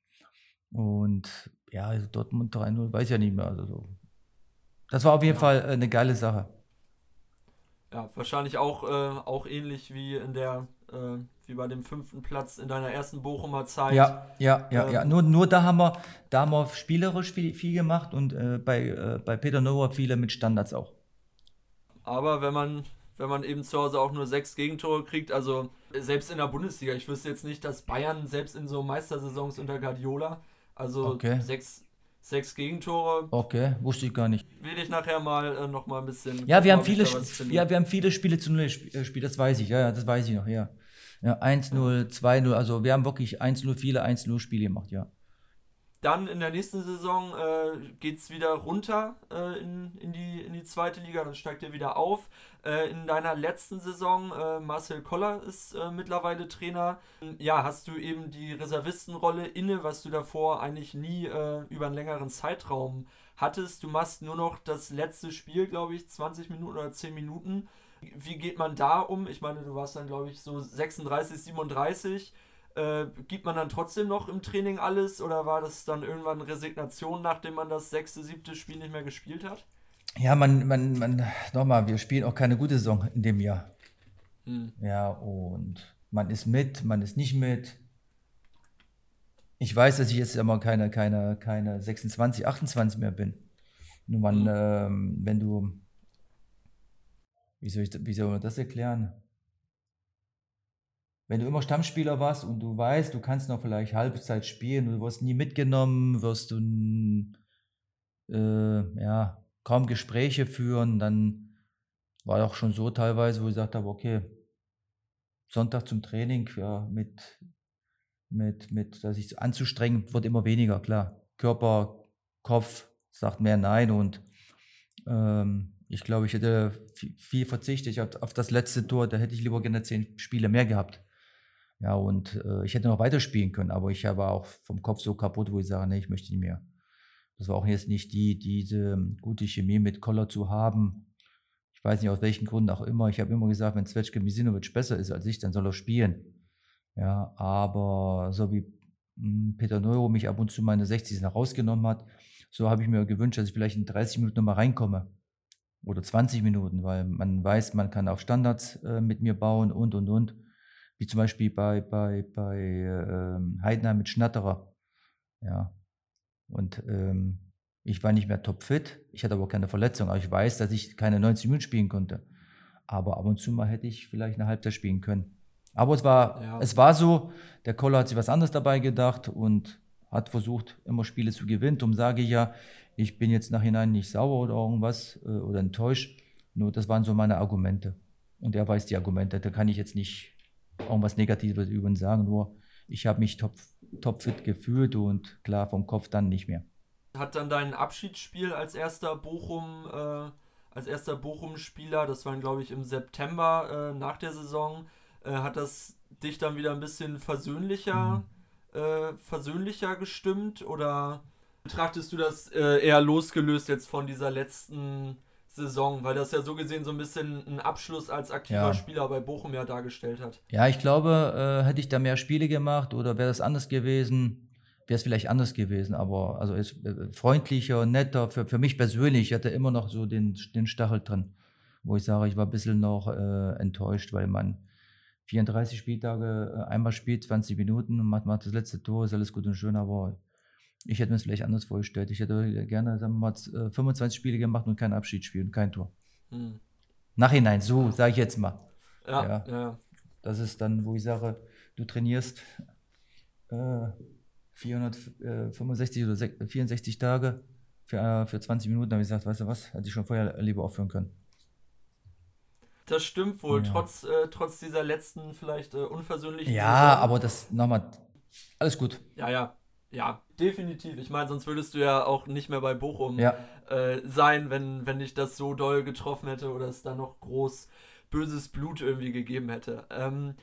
Und ja, also Dortmund 3-0, weiß ja nicht mehr. Also so. Das war auf jeden ja. Fall eine geile Sache. Ja, wahrscheinlich auch, äh, auch ähnlich wie in der, äh, wie bei dem fünften Platz in deiner ersten Bochumer Zeit. Ja, ja, ja, ähm, ja. Nur, nur da haben wir, da haben wir spielerisch viel, viel gemacht und äh, bei, äh, bei Peter Noah viele mit Standards auch. Aber wenn man, wenn man eben zu Hause auch nur sechs Gegentore kriegt, also selbst in der Bundesliga, ich wüsste jetzt nicht, dass Bayern selbst in so Meistersaisons unter Guardiola, also okay. sechs, Sechs Gegentore. Okay, wusste ich gar nicht. Will ich nachher mal äh, noch mal ein bisschen. Ja, wir haben viele, ja, wir haben viele Spiele zu Null gespielt, das weiß ich, ja, ja das weiß ich noch, ja. Ja, 1-0, 2-0, also wir haben wirklich 1-0, viele 1-0 Spiele gemacht, ja. Dann in der nächsten Saison äh, geht es wieder runter äh, in, in, die, in die zweite Liga, dann steigt er wieder auf. Äh, in deiner letzten Saison, äh, Marcel Koller ist äh, mittlerweile Trainer. Ja, hast du eben die Reservistenrolle inne, was du davor eigentlich nie äh, über einen längeren Zeitraum hattest. Du machst nur noch das letzte Spiel, glaube ich, 20 Minuten oder 10 Minuten. Wie geht man da um? Ich meine, du warst dann, glaube ich, so 36, 37 äh, gibt man dann trotzdem noch im Training alles oder war das dann irgendwann Resignation, nachdem man das sechste, siebte Spiel nicht mehr gespielt hat? Ja, man, man, man, nochmal, wir spielen auch keine gute Saison in dem Jahr. Hm. Ja, und man ist mit, man ist nicht mit. Ich weiß, dass ich jetzt immer keine, keine, keine 26, 28 mehr bin. Nur man, hm. ähm, wenn du, wie soll, ich, wie soll man das erklären? Wenn du immer Stammspieler warst und du weißt, du kannst noch vielleicht Halbzeit spielen und du wirst nie mitgenommen, wirst du äh, ja, kaum Gespräche führen, dann war auch schon so teilweise, wo ich gesagt habe, okay, Sonntag zum Training, ja, mit, mit, mit, dass ich anzustrengen, wird immer weniger, klar. Körper, Kopf sagt mehr Nein und ähm, ich glaube, ich hätte viel, verzichtet auf, auf das letzte Tor, da hätte ich lieber gerne zehn Spiele mehr gehabt. Ja, und äh, ich hätte noch weiterspielen können, aber ich war auch vom Kopf so kaputt, wo ich sage, nee, ich möchte nicht mehr. Das war auch jetzt nicht die, diese gute Chemie mit Koller zu haben. Ich weiß nicht aus welchen Gründen auch immer. Ich habe immer gesagt, wenn Zvetschke Misinovic besser ist als ich, dann soll er spielen. Ja, aber so wie hm, Peter Neuro mich ab und zu meine 60 rausgenommen hat, so habe ich mir gewünscht, dass ich vielleicht in 30 Minuten nochmal reinkomme. Oder 20 Minuten, weil man weiß, man kann auch Standards äh, mit mir bauen und, und, und wie zum Beispiel bei, bei, bei ähm, Heidenheim mit Schnatterer. Ja. Und ähm, ich war nicht mehr topfit, ich hatte aber keine Verletzung, aber ich weiß, dass ich keine 90 Minuten spielen konnte. Aber ab und zu mal hätte ich vielleicht eine Halbzeit spielen können. Aber es war, ja. es war so, der Koller hat sich was anderes dabei gedacht und hat versucht, immer Spiele zu gewinnen. Darum sage ich ja, ich bin jetzt nachhinein nicht sauer oder irgendwas äh, oder enttäuscht. Nur das waren so meine Argumente. Und er weiß die Argumente, da kann ich jetzt nicht irgendwas Negatives über ihn sagen, nur ich habe mich top, topfit gefühlt und klar vom Kopf dann nicht mehr. Hat dann dein Abschiedsspiel als erster Bochum, äh, als erster Bochum-Spieler, das war glaube ich im September äh, nach der Saison, äh, hat das dich dann wieder ein bisschen versöhnlicher, mhm. Äh, versöhnlicher gestimmt oder betrachtest du das äh, eher losgelöst jetzt von dieser letzten Saison, weil das ja so gesehen so ein bisschen einen Abschluss als aktiver ja. Spieler bei Bochum ja dargestellt hat. Ja, ich glaube, äh, hätte ich da mehr Spiele gemacht oder wäre das anders gewesen, wäre es vielleicht anders gewesen, aber also ist äh, freundlicher, netter, für, für mich persönlich, ich hatte immer noch so den, den Stachel drin, wo ich sage, ich war ein bisschen noch äh, enttäuscht, weil man 34 Spieltage äh, einmal spielt, 20 Minuten und macht, macht das letzte Tor, ist alles gut und schön, aber ich hätte mir es vielleicht anders vorgestellt. Ich hätte gerne sagen wir mal, 25 äh, Spiele gemacht und kein Abschiedsspiel und kein Tor. Hm. Nachhinein, so sage ich jetzt mal. Ja, ja. ja. das ist dann, wo ich sage, du trainierst äh, 465 oder 64 Tage für, äh, für 20 Minuten, habe ich gesagt, weißt du was, hätte ich schon vorher lieber aufhören können. Das stimmt wohl, ja. trotz, äh, trotz dieser letzten vielleicht äh, unversöhnlichen. Ja, Saison. aber das nochmal, alles gut. Ja, ja, ja, definitiv. Ich meine, sonst würdest du ja auch nicht mehr bei Bochum ja. äh, sein, wenn, wenn dich das so doll getroffen hätte oder es da noch groß böses Blut irgendwie gegeben hätte. Ähm,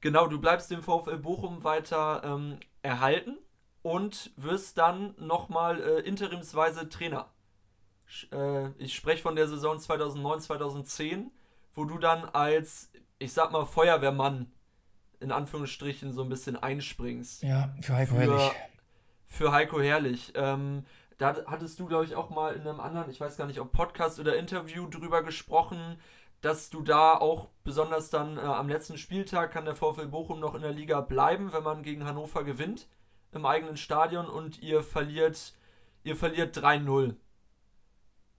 genau, du bleibst dem VfL Bochum weiter ähm, erhalten und wirst dann nochmal äh, interimsweise Trainer. Äh, ich spreche von der Saison 2009, 2010 wo du dann als, ich sag mal, Feuerwehrmann in Anführungsstrichen so ein bisschen einspringst. Ja, für Heiko Herrlich. Für Heiko Herrlich. Ähm, da hattest du, glaube ich, auch mal in einem anderen, ich weiß gar nicht, ob Podcast oder Interview drüber gesprochen, dass du da auch besonders dann äh, am letzten Spieltag kann der VfL Bochum noch in der Liga bleiben, wenn man gegen Hannover gewinnt im eigenen Stadion und ihr verliert, ihr verliert 3-0.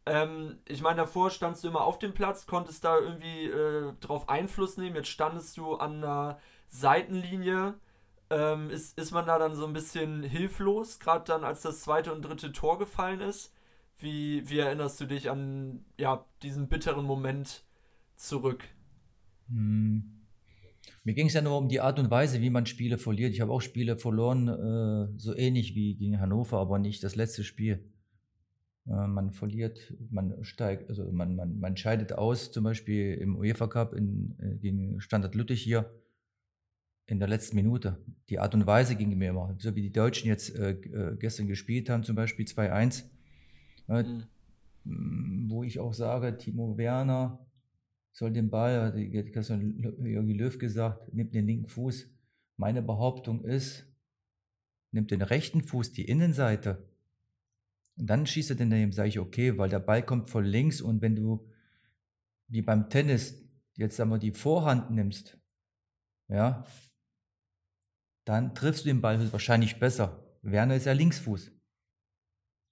Ähm, ich meine, davor standst du immer auf dem Platz, konntest da irgendwie äh, drauf Einfluss nehmen. Jetzt standest du an der Seitenlinie. Ähm, ist, ist man da dann so ein bisschen hilflos, gerade dann, als das zweite und dritte Tor gefallen ist? Wie, wie erinnerst du dich an ja, diesen bitteren Moment zurück? Hm. Mir ging es ja nur um die Art und Weise, wie man Spiele verliert. Ich habe auch Spiele verloren, äh, so ähnlich wie gegen Hannover, aber nicht das letzte Spiel. Äh, man verliert, man steigt, also man, man, man scheidet aus, zum Beispiel im UEFA Cup in, äh, gegen Standard Lüttich hier in der letzten Minute. Die Art und Weise ging mir immer, so wie die Deutschen jetzt äh, äh gestern gespielt haben, zum Beispiel 2-1, äh, mhm. wo ich auch sage, Timo Werner soll den Ball, hat gestern Jörgi Löw gesagt, nimmt den linken Fuß. Meine Behauptung ist, nimmt den rechten Fuß, die Innenseite, und dann schießt er den daneben, sage ich, okay, weil der Ball kommt von links und wenn du, wie beim Tennis, jetzt einmal die Vorhand nimmst, ja, dann triffst du den Ball wahrscheinlich besser. Werner ist ja Linksfuß.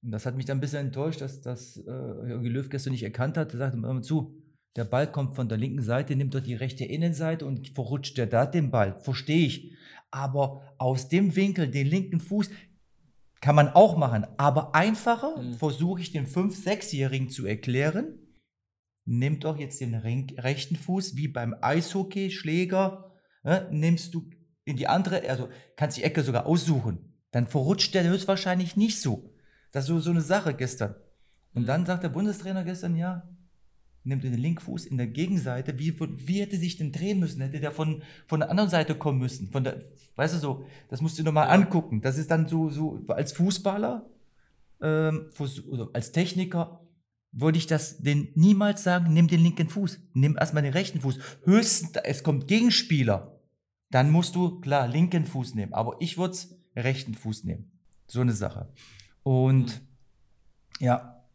Und das hat mich dann ein bisschen enttäuscht, dass das äh, Jörgi Löw gestern nicht erkannt hat. Er sagte mal zu, der Ball kommt von der linken Seite, nimmt doch die rechte Innenseite und verrutscht der da den Ball. Verstehe ich. Aber aus dem Winkel, den linken Fuß, kann man auch machen. Aber einfacher mhm. versuche ich den 5-, 6-Jährigen zu erklären. Nimm doch jetzt den rechten Fuß, wie beim Eishockey, Schläger, äh, nimmst du in die andere, also kannst die Ecke sogar aussuchen. Dann verrutscht der höchstwahrscheinlich nicht so. Das ist so, so eine Sache gestern. Und mhm. dann sagt der Bundestrainer gestern, ja, nimmt den Linkfuß in der Gegenseite. Wie, wie hätte sich denn drehen müssen? Hätte der von, von der anderen Seite kommen müssen? Von der, weißt du so, das musst du nochmal angucken. Das ist dann so, so als Fußballer, ähm, als Techniker, würde ich das den niemals sagen, nimm den linken Fuß, nimm erstmal den rechten Fuß. Höchstens, es kommt Gegenspieler, dann musst du, klar, linken Fuß nehmen. Aber ich würde es rechten Fuß nehmen. So eine Sache. Und ja,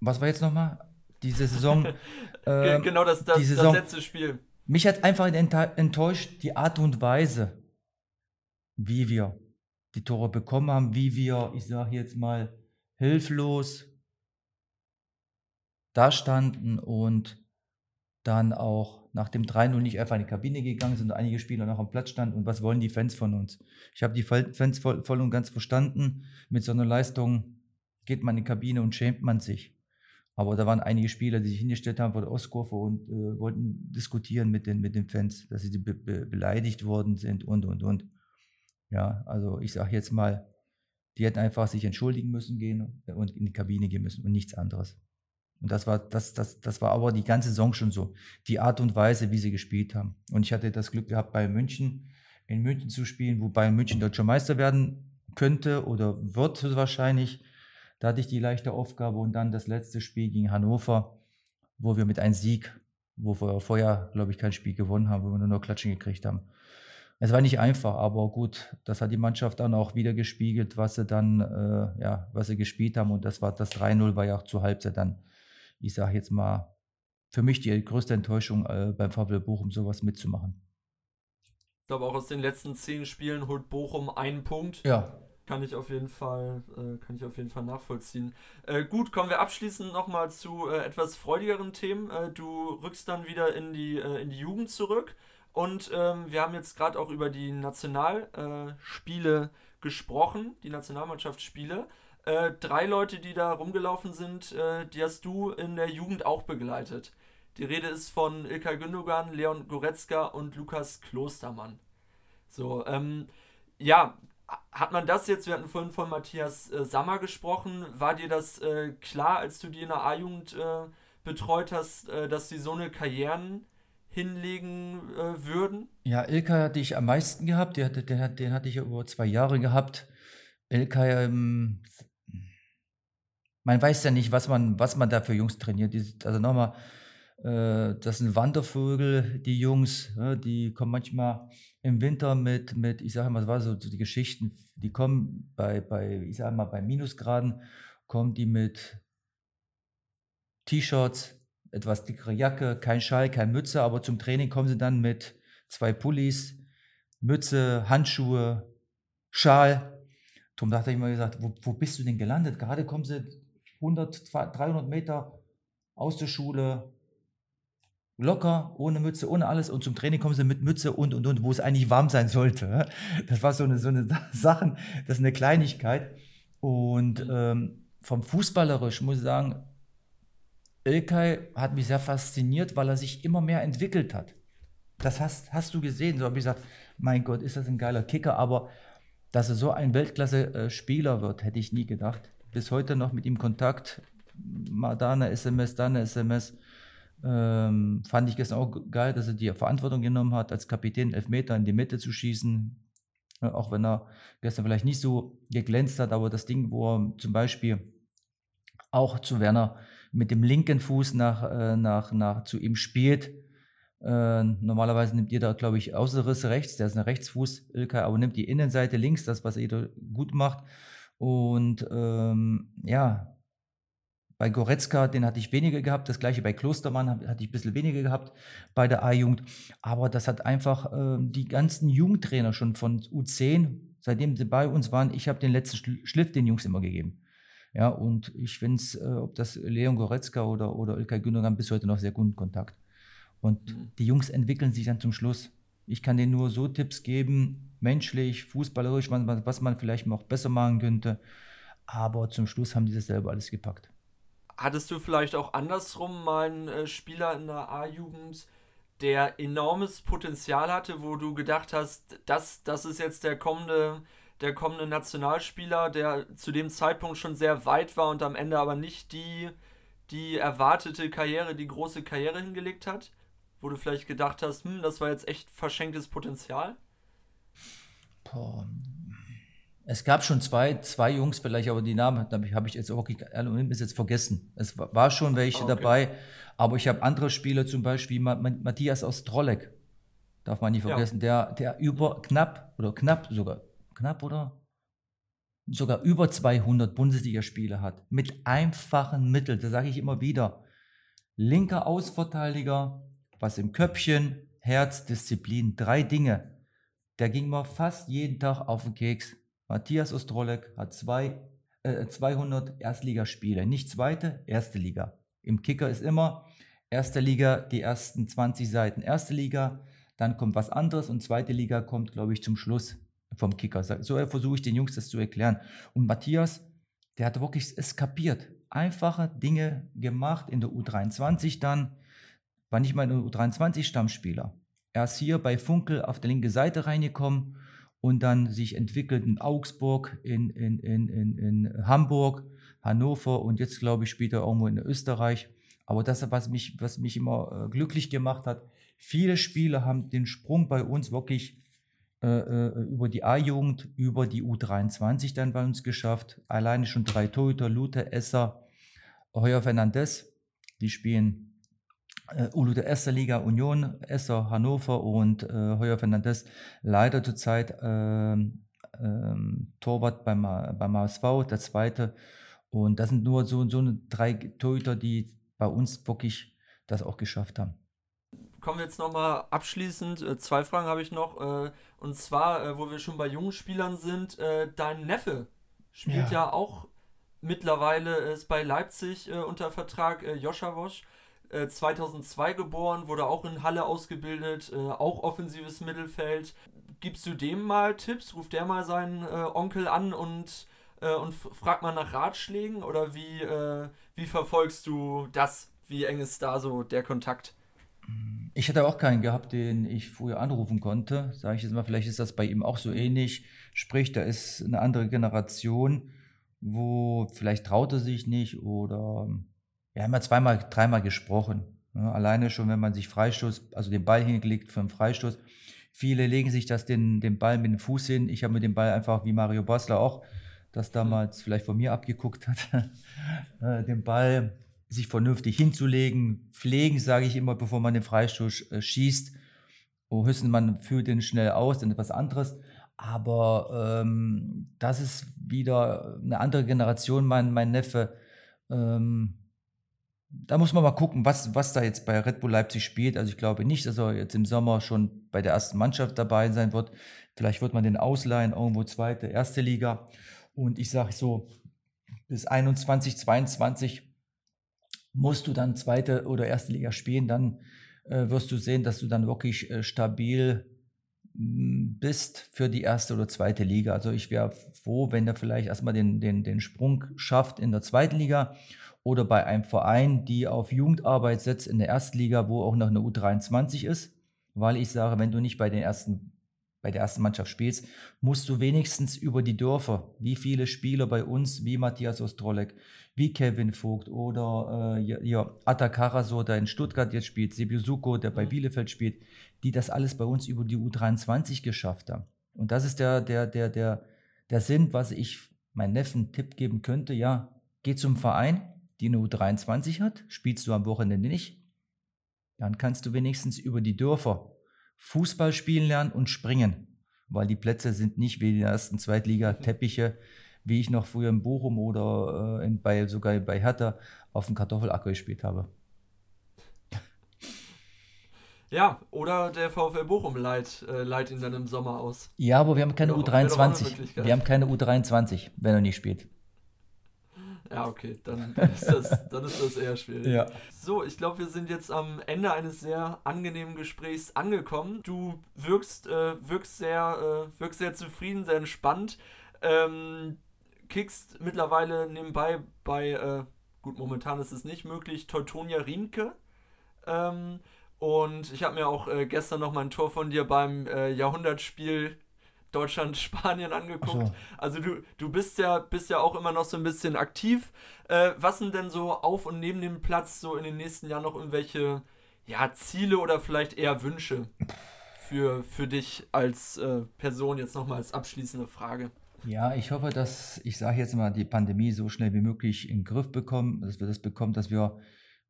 was war jetzt nochmal? Diese Saison. äh, genau, das, das, Saison, das letzte Spiel. Mich hat einfach enttäuscht die Art und Weise, wie wir die Tore bekommen haben, wie wir, ich sage jetzt mal, hilflos da standen und dann auch nach dem 3-0 nicht einfach in die Kabine gegangen sind, einige Spieler noch am Platz standen und was wollen die Fans von uns? Ich habe die Fans voll, voll, und ganz verstanden. Mit so einer Leistung geht man in die Kabine und schämt man sich. Aber da waren einige Spieler, die sich hingestellt haben vor der Ostkurve und äh, wollten diskutieren mit den, mit den Fans, dass sie be be beleidigt worden sind und, und, und. Ja, also ich sage jetzt mal, die hätten einfach sich entschuldigen müssen gehen und in die Kabine gehen müssen und nichts anderes. Und das war, das, das, das war aber die ganze Saison schon so. Die Art und Weise, wie sie gespielt haben. Und ich hatte das Glück gehabt, bei München, in München zu spielen, wobei München deutscher Meister werden könnte oder wird wahrscheinlich. Da hatte ich die leichte Aufgabe und dann das letzte Spiel gegen Hannover, wo wir mit einem Sieg, wo wir vorher, glaube ich, kein Spiel gewonnen haben, wo wir nur noch Klatschen gekriegt haben. Es war nicht einfach, aber gut, das hat die Mannschaft dann auch wieder gespiegelt, was sie dann, äh, ja, was sie gespielt haben. Und das war das 3-0 war ja auch zur Halbzeit dann, ich sage jetzt mal, für mich die größte Enttäuschung äh, beim VfL Bochum, sowas mitzumachen. Ich glaube, auch aus den letzten zehn Spielen holt Bochum einen Punkt. Ja. Kann ich auf jeden Fall, äh, kann ich auf jeden Fall nachvollziehen. Äh, gut, kommen wir abschließend nochmal zu äh, etwas freudigeren Themen. Äh, du rückst dann wieder in die, äh, in die Jugend zurück und ähm, wir haben jetzt gerade auch über die Nationalspiele gesprochen, die Nationalmannschaftsspiele. Äh, drei Leute, die da rumgelaufen sind, die hast du in der Jugend auch begleitet. Die Rede ist von Ilkay Gündogan, Leon Goretzka und Lukas Klostermann. So, ähm, ja, hat man das jetzt, wir hatten vorhin von Matthias äh, Sammer gesprochen, war dir das äh, klar, als du die in der A-Jugend äh, betreut hast, äh, dass sie so eine Karrieren hinlegen äh, würden? Ja, Ilkay hatte ich am meisten gehabt, den, hatte, den, den hatte ich ja über zwei Jahre gehabt. Ilkay, ähm, man weiß ja nicht, was man, was man da für Jungs trainiert. Also nochmal, äh, das sind Wandervögel, die Jungs, die kommen manchmal im Winter mit, mit ich sage mal, das war so, die Geschichten, die kommen bei, bei, ich sage mal, bei Minusgraden, kommen die mit T-Shirts, etwas dickere Jacke, kein Schal, kein Mütze, aber zum Training kommen sie dann mit zwei Pullis, Mütze, Handschuhe, Schal. Darum dachte ich mir gesagt, wo, wo bist du denn gelandet? Gerade kommen sie 100, 300 Meter aus der Schule, locker, ohne Mütze, ohne alles und zum Training kommen sie mit Mütze und und und, wo es eigentlich warm sein sollte. Das war so eine, so eine Sache, das ist eine Kleinigkeit. Und ähm, vom Fußballerisch muss ich sagen, Ilkay hat mich sehr fasziniert, weil er sich immer mehr entwickelt hat. Das hast, hast du gesehen. So habe ich gesagt, mein Gott, ist das ein geiler Kicker, aber dass er so ein Weltklasse-Spieler wird, hätte ich nie gedacht. Bis heute noch mit ihm Kontakt. Mal da eine SMS, da eine SMS. Ähm, fand ich gestern auch geil, dass er die Verantwortung genommen hat, als Kapitän Elfmeter in die Mitte zu schießen. Auch wenn er gestern vielleicht nicht so geglänzt hat, aber das Ding, wo er zum Beispiel auch zu Werner mit dem linken Fuß nach, äh, nach, nach zu ihm spielt. Äh, normalerweise nimmt jeder, glaube ich, Außenriss rechts, der ist ein Rechtsfuß, Ilkay, aber nimmt die Innenseite links, das, was jeder gut macht. Und ähm, ja, bei Goretzka, den hatte ich weniger gehabt. Das gleiche bei Klostermann hatte ich ein bisschen weniger gehabt bei der A-Jugend. Aber das hat einfach äh, die ganzen Jugendtrainer schon von U10, seitdem sie bei uns waren, ich habe den letzten Schliff den Jungs immer gegeben. Ja, und ich finde es, äh, ob das Leon Goretzka oder, oder Ilkay Gündogan bis heute noch sehr guten Kontakt. Und mhm. die Jungs entwickeln sich dann zum Schluss. Ich kann denen nur so Tipps geben, menschlich, fußballerisch, was, man vielleicht noch besser machen könnte. Aber zum Schluss haben die das selber alles gepackt. Hattest du vielleicht auch andersrum mal einen äh, Spieler in der A-Jugend, der enormes Potenzial hatte, wo du gedacht hast, das, das ist jetzt der kommende, der kommende Nationalspieler, der zu dem Zeitpunkt schon sehr weit war und am Ende aber nicht die, die erwartete Karriere, die große Karriere hingelegt hat? Wo du vielleicht gedacht hast, hm, das war jetzt echt verschenktes Potenzial? Boah, es gab schon zwei, zwei Jungs vielleicht, aber die Namen habe ich jetzt auch ist jetzt vergessen. Es war schon welche okay. dabei, aber ich habe andere Spieler, zum Beispiel Matthias aus Trolleck, darf man nicht vergessen, ja. der, der über knapp oder knapp sogar, knapp oder sogar über 200 Bundesligaspiele hat. Mit einfachen Mitteln, das sage ich immer wieder. Linker Ausverteidiger, was im Köpfchen, Herz, Disziplin, drei Dinge. Der ging mir fast jeden Tag auf den Keks Matthias Ostrolek hat zwei, äh, 200 Erstligaspiele, nicht zweite, erste Liga. Im Kicker ist immer erste Liga, die ersten 20 Seiten erste Liga, dann kommt was anderes und zweite Liga kommt, glaube ich, zum Schluss vom Kicker. So versuche ich den Jungs das zu erklären. Und Matthias, der hat wirklich es kapiert. Einfache Dinge gemacht in der U23 dann. War nicht mal ein U23-Stammspieler. Er ist hier bei Funkel auf der linken Seite reingekommen und dann sich entwickelt in Augsburg, in, in, in, in, in Hamburg, Hannover und jetzt glaube ich spielt er irgendwo in Österreich. Aber das, was mich, was mich immer äh, glücklich gemacht hat, viele Spieler haben den Sprung bei uns wirklich äh, äh über die A-Jugend, über die U23 dann bei uns geschafft. Alleine schon drei Torhüter, Luther, Esser, Heuer Fernandez, die spielen Ulu der erste Liga Union, Esser, Hannover und äh, Heuer Fernandes leider zurzeit ähm, ähm, Torwart beim, beim HSV, der zweite. Und das sind nur so, so drei Torhüter, die bei uns wirklich das auch geschafft haben. kommen wir jetzt nochmal abschließend. Äh, zwei Fragen habe ich noch. Äh, und zwar, äh, wo wir schon bei jungen Spielern sind, äh, dein Neffe spielt ja, ja auch mittlerweile, ist bei Leipzig äh, unter Vertrag, äh, Joscha Wosch. 2002 geboren, wurde auch in Halle ausgebildet, auch offensives Mittelfeld. Gibst du dem mal Tipps? Ruft der mal seinen Onkel an und und fragt mal nach Ratschlägen oder wie, äh, wie verfolgst du das? Wie eng ist da so der Kontakt? Ich hätte auch keinen gehabt, den ich früher anrufen konnte. Sage ich jetzt mal, vielleicht ist das bei ihm auch so ähnlich. Sprich, da ist eine andere Generation, wo vielleicht traut er sich nicht oder wir haben ja zweimal, dreimal gesprochen. Ne? alleine schon, wenn man sich Freistoß, also den Ball hingelegt für einen Freistoß. Viele legen sich das den, den Ball mit dem Fuß hin. Ich habe mir den Ball einfach wie Mario Basler auch, das damals vielleicht von mir abgeguckt hat, äh, den Ball sich vernünftig hinzulegen, pflegen, sage ich immer, bevor man den Freistoß äh, schießt. Oh, höchstens man führt den schnell aus, dann etwas anderes. Aber ähm, das ist wieder eine andere Generation, mein, mein Neffe. Ähm, da muss man mal gucken, was, was da jetzt bei Red Bull Leipzig spielt. Also ich glaube nicht, dass er jetzt im Sommer schon bei der ersten Mannschaft dabei sein wird. Vielleicht wird man den ausleihen, irgendwo zweite, erste Liga. Und ich sage so, bis 21, 22 musst du dann zweite oder erste Liga spielen, dann äh, wirst du sehen, dass du dann wirklich äh, stabil mm, bist für die erste oder zweite Liga. Also ich wäre froh, wenn er vielleicht erstmal den, den, den Sprung schafft in der zweiten Liga oder bei einem Verein, die auf Jugendarbeit setzt in der ersten Liga, wo auch noch eine U23 ist. Weil ich sage, wenn du nicht bei den ersten bei der ersten Mannschaft spielst, musst du wenigstens über die Dörfer, wie viele Spieler bei uns, wie Matthias Ostrolek, wie Kevin Vogt oder äh, ja, Atakaraso, der in Stuttgart jetzt spielt, Sebiusuko, der bei mhm. Bielefeld spielt, die das alles bei uns über die U23 geschafft haben. Und das ist der, der, der, der, der Sinn, was ich meinen Neffen Tipp geben könnte. Ja, geh zum Verein, die eine U23 hat, spielst du am Wochenende nicht, dann kannst du wenigstens über die Dörfer Fußball spielen lernen und springen, weil die Plätze sind nicht wie der ersten Zweitliga Teppiche, wie ich noch früher in Bochum oder äh, in, bei, sogar bei Hertha auf dem Kartoffelacker gespielt habe. Ja, oder der VfL Bochum leiht, äh, leiht ihn dann im Sommer aus. Ja, aber wir haben keine U23. Wir haben keine U23, wenn er nicht spielt. Ja, okay, dann, ist, das, dann ist das eher schwierig. Ja. So, ich glaube, wir sind jetzt am Ende eines sehr angenehmen Gesprächs angekommen. Du wirkst, äh, wirkst, sehr, äh, wirkst sehr zufrieden, sehr entspannt. Ähm, kickst mittlerweile nebenbei bei, äh, gut, momentan ist es nicht möglich, Teutonia Riemke. Ähm, und ich habe mir auch äh, gestern noch mal ein Tor von dir beim äh, Jahrhundertspiel Deutschland, Spanien angeguckt. So. Also du, du bist ja, bist ja auch immer noch so ein bisschen aktiv. Äh, was sind denn so auf und neben dem Platz so in den nächsten Jahren noch irgendwelche ja, Ziele oder vielleicht eher Wünsche für, für dich als äh, Person jetzt nochmal als abschließende Frage? Ja, ich hoffe, dass, ich sage jetzt mal, die Pandemie so schnell wie möglich in den Griff bekommen, dass wir das bekommen, dass wir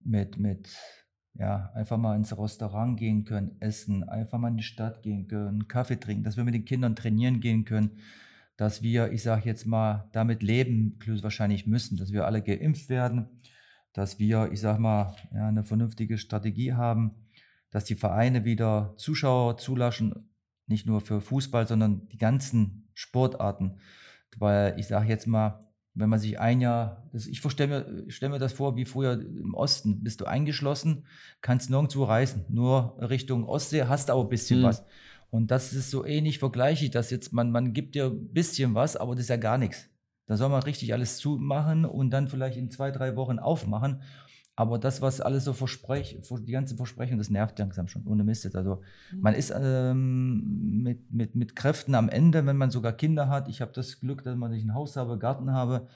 mit, mit ja, einfach mal ins Restaurant gehen können, essen, einfach mal in die Stadt gehen können, Kaffee trinken, dass wir mit den Kindern trainieren gehen können, dass wir, ich sage jetzt mal, damit leben wahrscheinlich müssen, dass wir alle geimpft werden, dass wir, ich sage mal, ja, eine vernünftige Strategie haben, dass die Vereine wieder Zuschauer zulassen, nicht nur für Fußball, sondern die ganzen Sportarten. Weil ich sage jetzt mal, wenn man sich ein Jahr, das, ich stelle mir, stell mir das vor wie früher im Osten, bist du eingeschlossen, kannst nirgendwo reisen, nur Richtung Ostsee, hast aber ein bisschen mhm. was. Und das ist so ähnlich vergleiche ich das jetzt, man, man gibt dir ein bisschen was, aber das ist ja gar nichts. Da soll man richtig alles zumachen und dann vielleicht in zwei, drei Wochen aufmachen. Aber das, was alles so verspricht, die ganzen Versprechungen, das nervt langsam schon, ohne Mist. Also mhm. man ist ähm, mit, mit, mit Kräften am Ende, wenn man sogar Kinder hat. Ich habe das Glück, dass man ein Haus habe, Garten habe.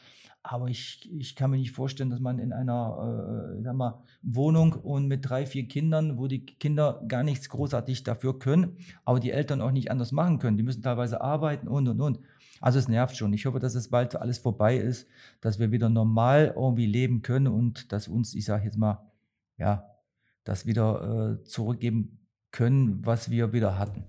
Aber ich, ich kann mir nicht vorstellen, dass man in einer äh, sag mal, Wohnung und mit drei, vier Kindern, wo die Kinder gar nichts großartig dafür können, aber die Eltern auch nicht anders machen können. Die müssen teilweise arbeiten und, und, und. Also es nervt schon. Ich hoffe, dass es bald alles vorbei ist, dass wir wieder normal irgendwie leben können und dass uns, ich sage jetzt mal, ja, das wieder äh, zurückgeben können, was wir wieder hatten.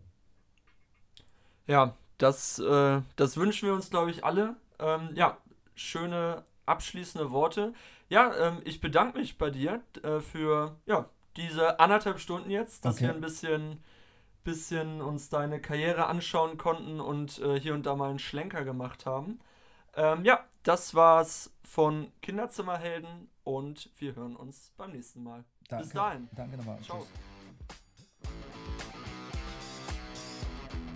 Ja, das, äh, das wünschen wir uns, glaube ich, alle. Ähm, ja, schöne abschließende Worte. Ja, ähm, ich bedanke mich bei dir äh, für ja, diese anderthalb Stunden jetzt, dass Okay. wir ein bisschen, bisschen uns deine Karriere anschauen konnten und äh, hier und da mal einen Schlenker gemacht haben. Ähm, ja, das war's von Kinderzimmerhelden und wir hören uns beim nächsten Mal. Danke. Bis dahin. Danke nochmal. Ciao. Tschüss.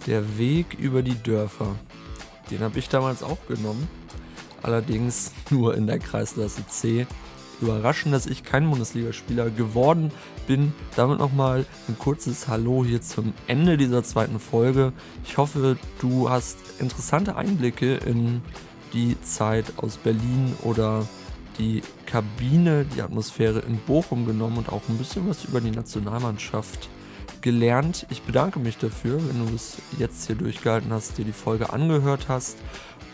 Der Weg über die Dörfer. Den habe ich damals auch genommen. Allerdings nur in der Kreisklasse C. Überraschend, dass ich kein Bundesligaspieler geworden bin. Damit nochmal ein kurzes Hallo hier zum Ende dieser zweiten Folge. Ich hoffe, du hast interessante Einblicke in die Zeit aus Berlin oder die Kabine, die Atmosphäre in Bochum genommen und auch ein bisschen was über die Nationalmannschaft gelernt. Ich bedanke mich dafür, wenn du es jetzt hier durchgehalten hast, dir die Folge angehört hast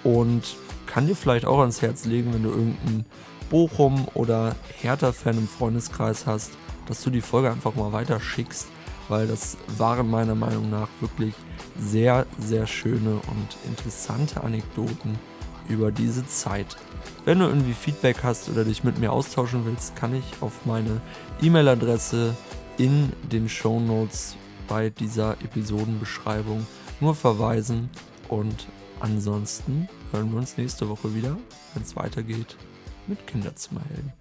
und kann dir vielleicht auch ans Herz legen, wenn du irgendeinen Bochum oder Hertha-Fan im Freundeskreis hast, dass du die Folge einfach mal weiterschickst, weil das waren meiner Meinung nach wirklich sehr, sehr schöne und interessante Anekdoten über diese Zeit. Wenn du irgendwie Feedback hast oder dich mit mir austauschen willst, kann ich auf meine E-Mail-Adresse in den Show Notes bei dieser Episodenbeschreibung nur verweisen. Und ansonsten hören wir uns nächste Woche wieder, wenn es weitergeht mit Kinderzimmerhelden.